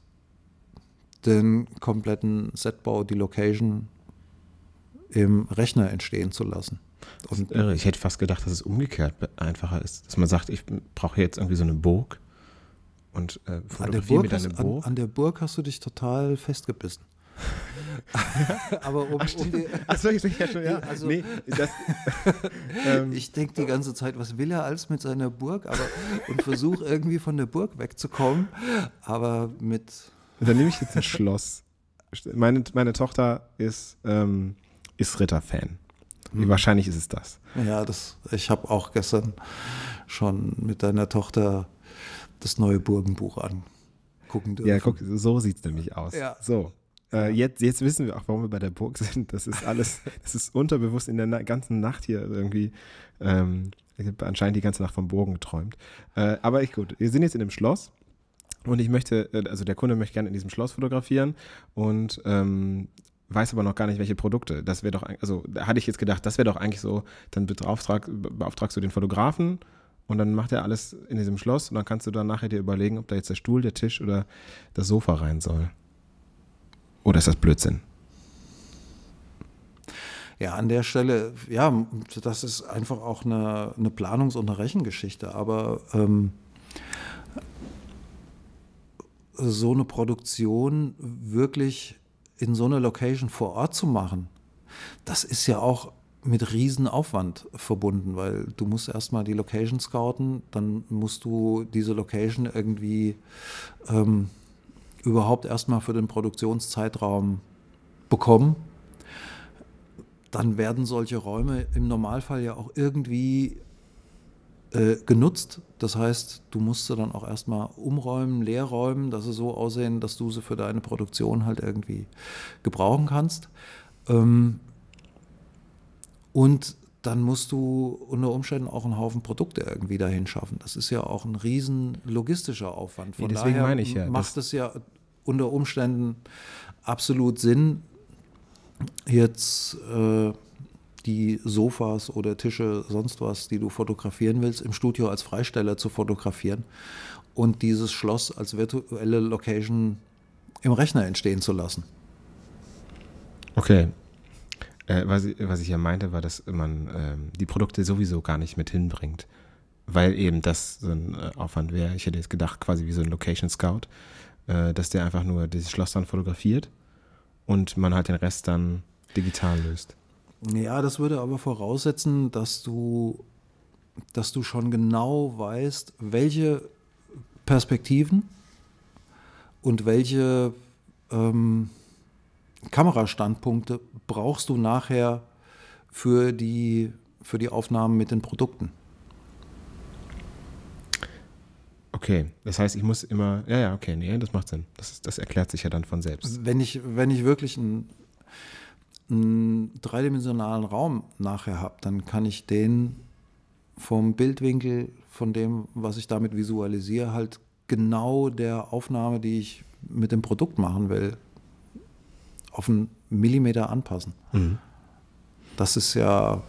Speaker 2: den kompletten Setbau, die Location im Rechner entstehen zu lassen.
Speaker 1: Und irre. Ich hätte fast gedacht, dass es umgekehrt einfacher ist. Dass man sagt, ich brauche jetzt irgendwie so eine Burg und äh, fotografiere
Speaker 2: mit einer Burg. An, an der Burg hast du dich total festgebissen. [laughs] aber um, Ach, um die, Achso, ich denke ja schon, ja. Also, nee, das, [laughs] ähm, ich denke die ganze Zeit, was will er als mit seiner Burg? Aber und versuche irgendwie von der Burg wegzukommen. Aber mit.
Speaker 1: Dann nehme ich jetzt ein Schloss. Meine, meine Tochter ist, ähm, ist Ritter-Fan. Hm. Wahrscheinlich ist es das.
Speaker 2: Ja, das, ich habe auch gestern schon mit deiner Tochter das neue Burgenbuch angucken dürfen.
Speaker 1: Ja, guck, so sieht es nämlich aus. Ja. So. Äh, jetzt, jetzt wissen wir auch, warum wir bei der Burg sind. Das ist alles, [laughs] das ist unterbewusst in der na ganzen Nacht hier irgendwie. Ähm, ich habe anscheinend die ganze Nacht vom Burgen geträumt. Äh, aber ich gut, wir sind jetzt in dem Schloss. Und ich möchte, äh, also der Kunde möchte gerne in diesem Schloss fotografieren und ähm, weiß aber noch gar nicht, welche Produkte. Das wäre doch, also da hatte ich jetzt gedacht, das wäre doch eigentlich so, dann beauftrag, beauftragst du den Fotografen und dann macht er alles in diesem Schloss und dann kannst du dann nachher dir überlegen, ob da jetzt der Stuhl, der Tisch oder das Sofa rein soll. Oder ist das Blödsinn?
Speaker 2: Ja, an der Stelle, ja, das ist einfach auch eine, eine Planungs- und eine Rechengeschichte. Aber ähm, so eine Produktion wirklich in so einer Location vor Ort zu machen, das ist ja auch mit Riesenaufwand verbunden, weil du musst erstmal die Location scouten, dann musst du diese Location irgendwie ähm, überhaupt erstmal für den Produktionszeitraum bekommen. dann werden solche Räume im Normalfall ja auch irgendwie äh, genutzt. Das heißt, du musst sie dann auch erstmal umräumen, leerräumen, dass sie so aussehen, dass du sie für deine Produktion halt irgendwie gebrauchen kannst. Ähm, und dann musst du unter Umständen auch einen Haufen Produkte irgendwie dahin schaffen. Das ist ja auch ein riesen logistischer Aufwand.
Speaker 1: Von nee, deswegen daher meine ich ja,
Speaker 2: macht es ja unter Umständen absolut Sinn, jetzt äh, die Sofas oder Tische, sonst was, die du fotografieren willst, im Studio als Freisteller zu fotografieren und dieses Schloss als virtuelle Location im Rechner entstehen zu lassen.
Speaker 1: Okay. Äh, was, was, ich ja meinte, war, dass man äh, die Produkte sowieso gar nicht mit hinbringt, weil eben das so ein äh, Aufwand wäre. Ich hätte jetzt gedacht, quasi wie so ein Location Scout, äh, dass der einfach nur dieses Schloss dann fotografiert und man halt den Rest dann digital löst.
Speaker 2: Ja, das würde aber voraussetzen, dass du, dass du schon genau weißt, welche Perspektiven und welche ähm, Kamerastandpunkte brauchst du nachher für die, für die Aufnahmen mit den Produkten.
Speaker 1: Okay, das heißt, ich muss immer, ja, ja, okay, nee, das macht Sinn. Das, das erklärt sich ja dann von selbst.
Speaker 2: Wenn ich, wenn ich wirklich ein einen dreidimensionalen Raum nachher habe, dann kann ich den vom Bildwinkel, von dem, was ich damit visualisiere, halt genau der Aufnahme, die ich mit dem Produkt machen will, auf einen Millimeter anpassen. Mhm. Das ist ja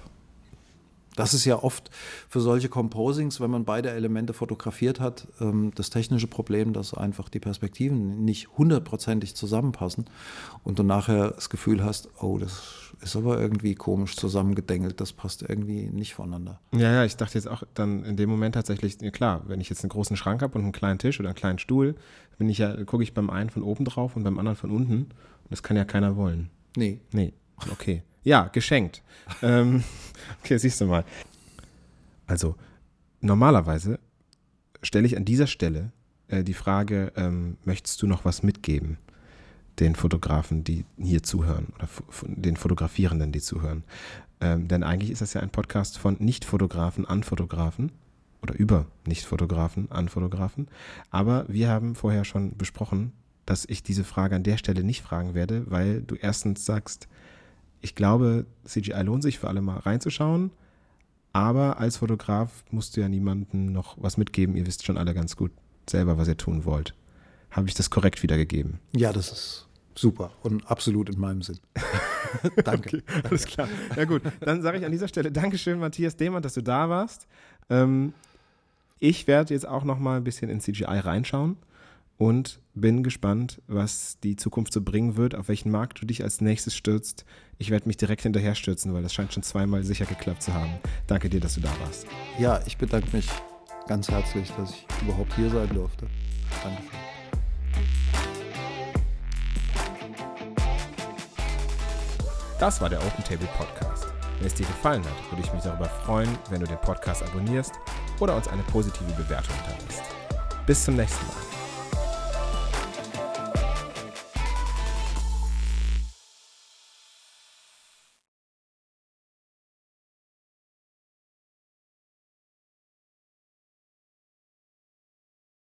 Speaker 2: das ist ja oft für solche Composings, wenn man beide Elemente fotografiert hat, ähm, das technische Problem, dass einfach die Perspektiven nicht hundertprozentig zusammenpassen und du nachher das Gefühl hast, oh, das ist aber irgendwie komisch zusammengedengelt, das passt irgendwie nicht voneinander.
Speaker 1: Ja, ja, ich dachte jetzt auch dann in dem Moment tatsächlich, klar, wenn ich jetzt einen großen Schrank habe und einen kleinen Tisch oder einen kleinen Stuhl, bin ich ja, gucke ich beim einen von oben drauf und beim anderen von unten. Das kann ja keiner wollen.
Speaker 2: Nee.
Speaker 1: Nee, okay. Ja, geschenkt. [laughs] ähm, okay, siehst du mal. Also, normalerweise stelle ich an dieser Stelle äh, die Frage, ähm, möchtest du noch was mitgeben? Den Fotografen, die hier zuhören oder den Fotografierenden, die zuhören. Ähm, denn eigentlich ist das ja ein Podcast von Nicht-Fotografen an Fotografen oder über Nicht-Fotografen an Fotografen. Aber wir haben vorher schon besprochen, dass ich diese Frage an der Stelle nicht fragen werde, weil du erstens sagst, ich glaube, CGI lohnt sich für alle mal reinzuschauen. Aber als Fotograf musst du ja niemandem noch was mitgeben. Ihr wisst schon alle ganz gut selber, was ihr tun wollt. Habe ich das korrekt wiedergegeben?
Speaker 2: Ja, das ist super und absolut in meinem Sinn. [laughs]
Speaker 1: Danke. Okay, alles klar. Ja gut, dann sage ich an dieser Stelle Dankeschön, Matthias Demann, dass du da warst. Ähm, ich werde jetzt auch noch mal ein bisschen in CGI reinschauen und bin gespannt, was die Zukunft so bringen wird, auf welchen Markt du dich als nächstes stürzt. Ich werde mich direkt hinterher stürzen, weil das scheint schon zweimal sicher geklappt zu haben. Danke dir, dass du da warst.
Speaker 2: Ja, ich bedanke mich ganz herzlich, dass ich überhaupt hier sein durfte. Dankeschön.
Speaker 1: Das war der Open Table Podcast. Wenn es dir gefallen hat, würde ich mich darüber freuen, wenn du den Podcast abonnierst oder uns eine positive Bewertung hinterlässt. Bis zum nächsten Mal.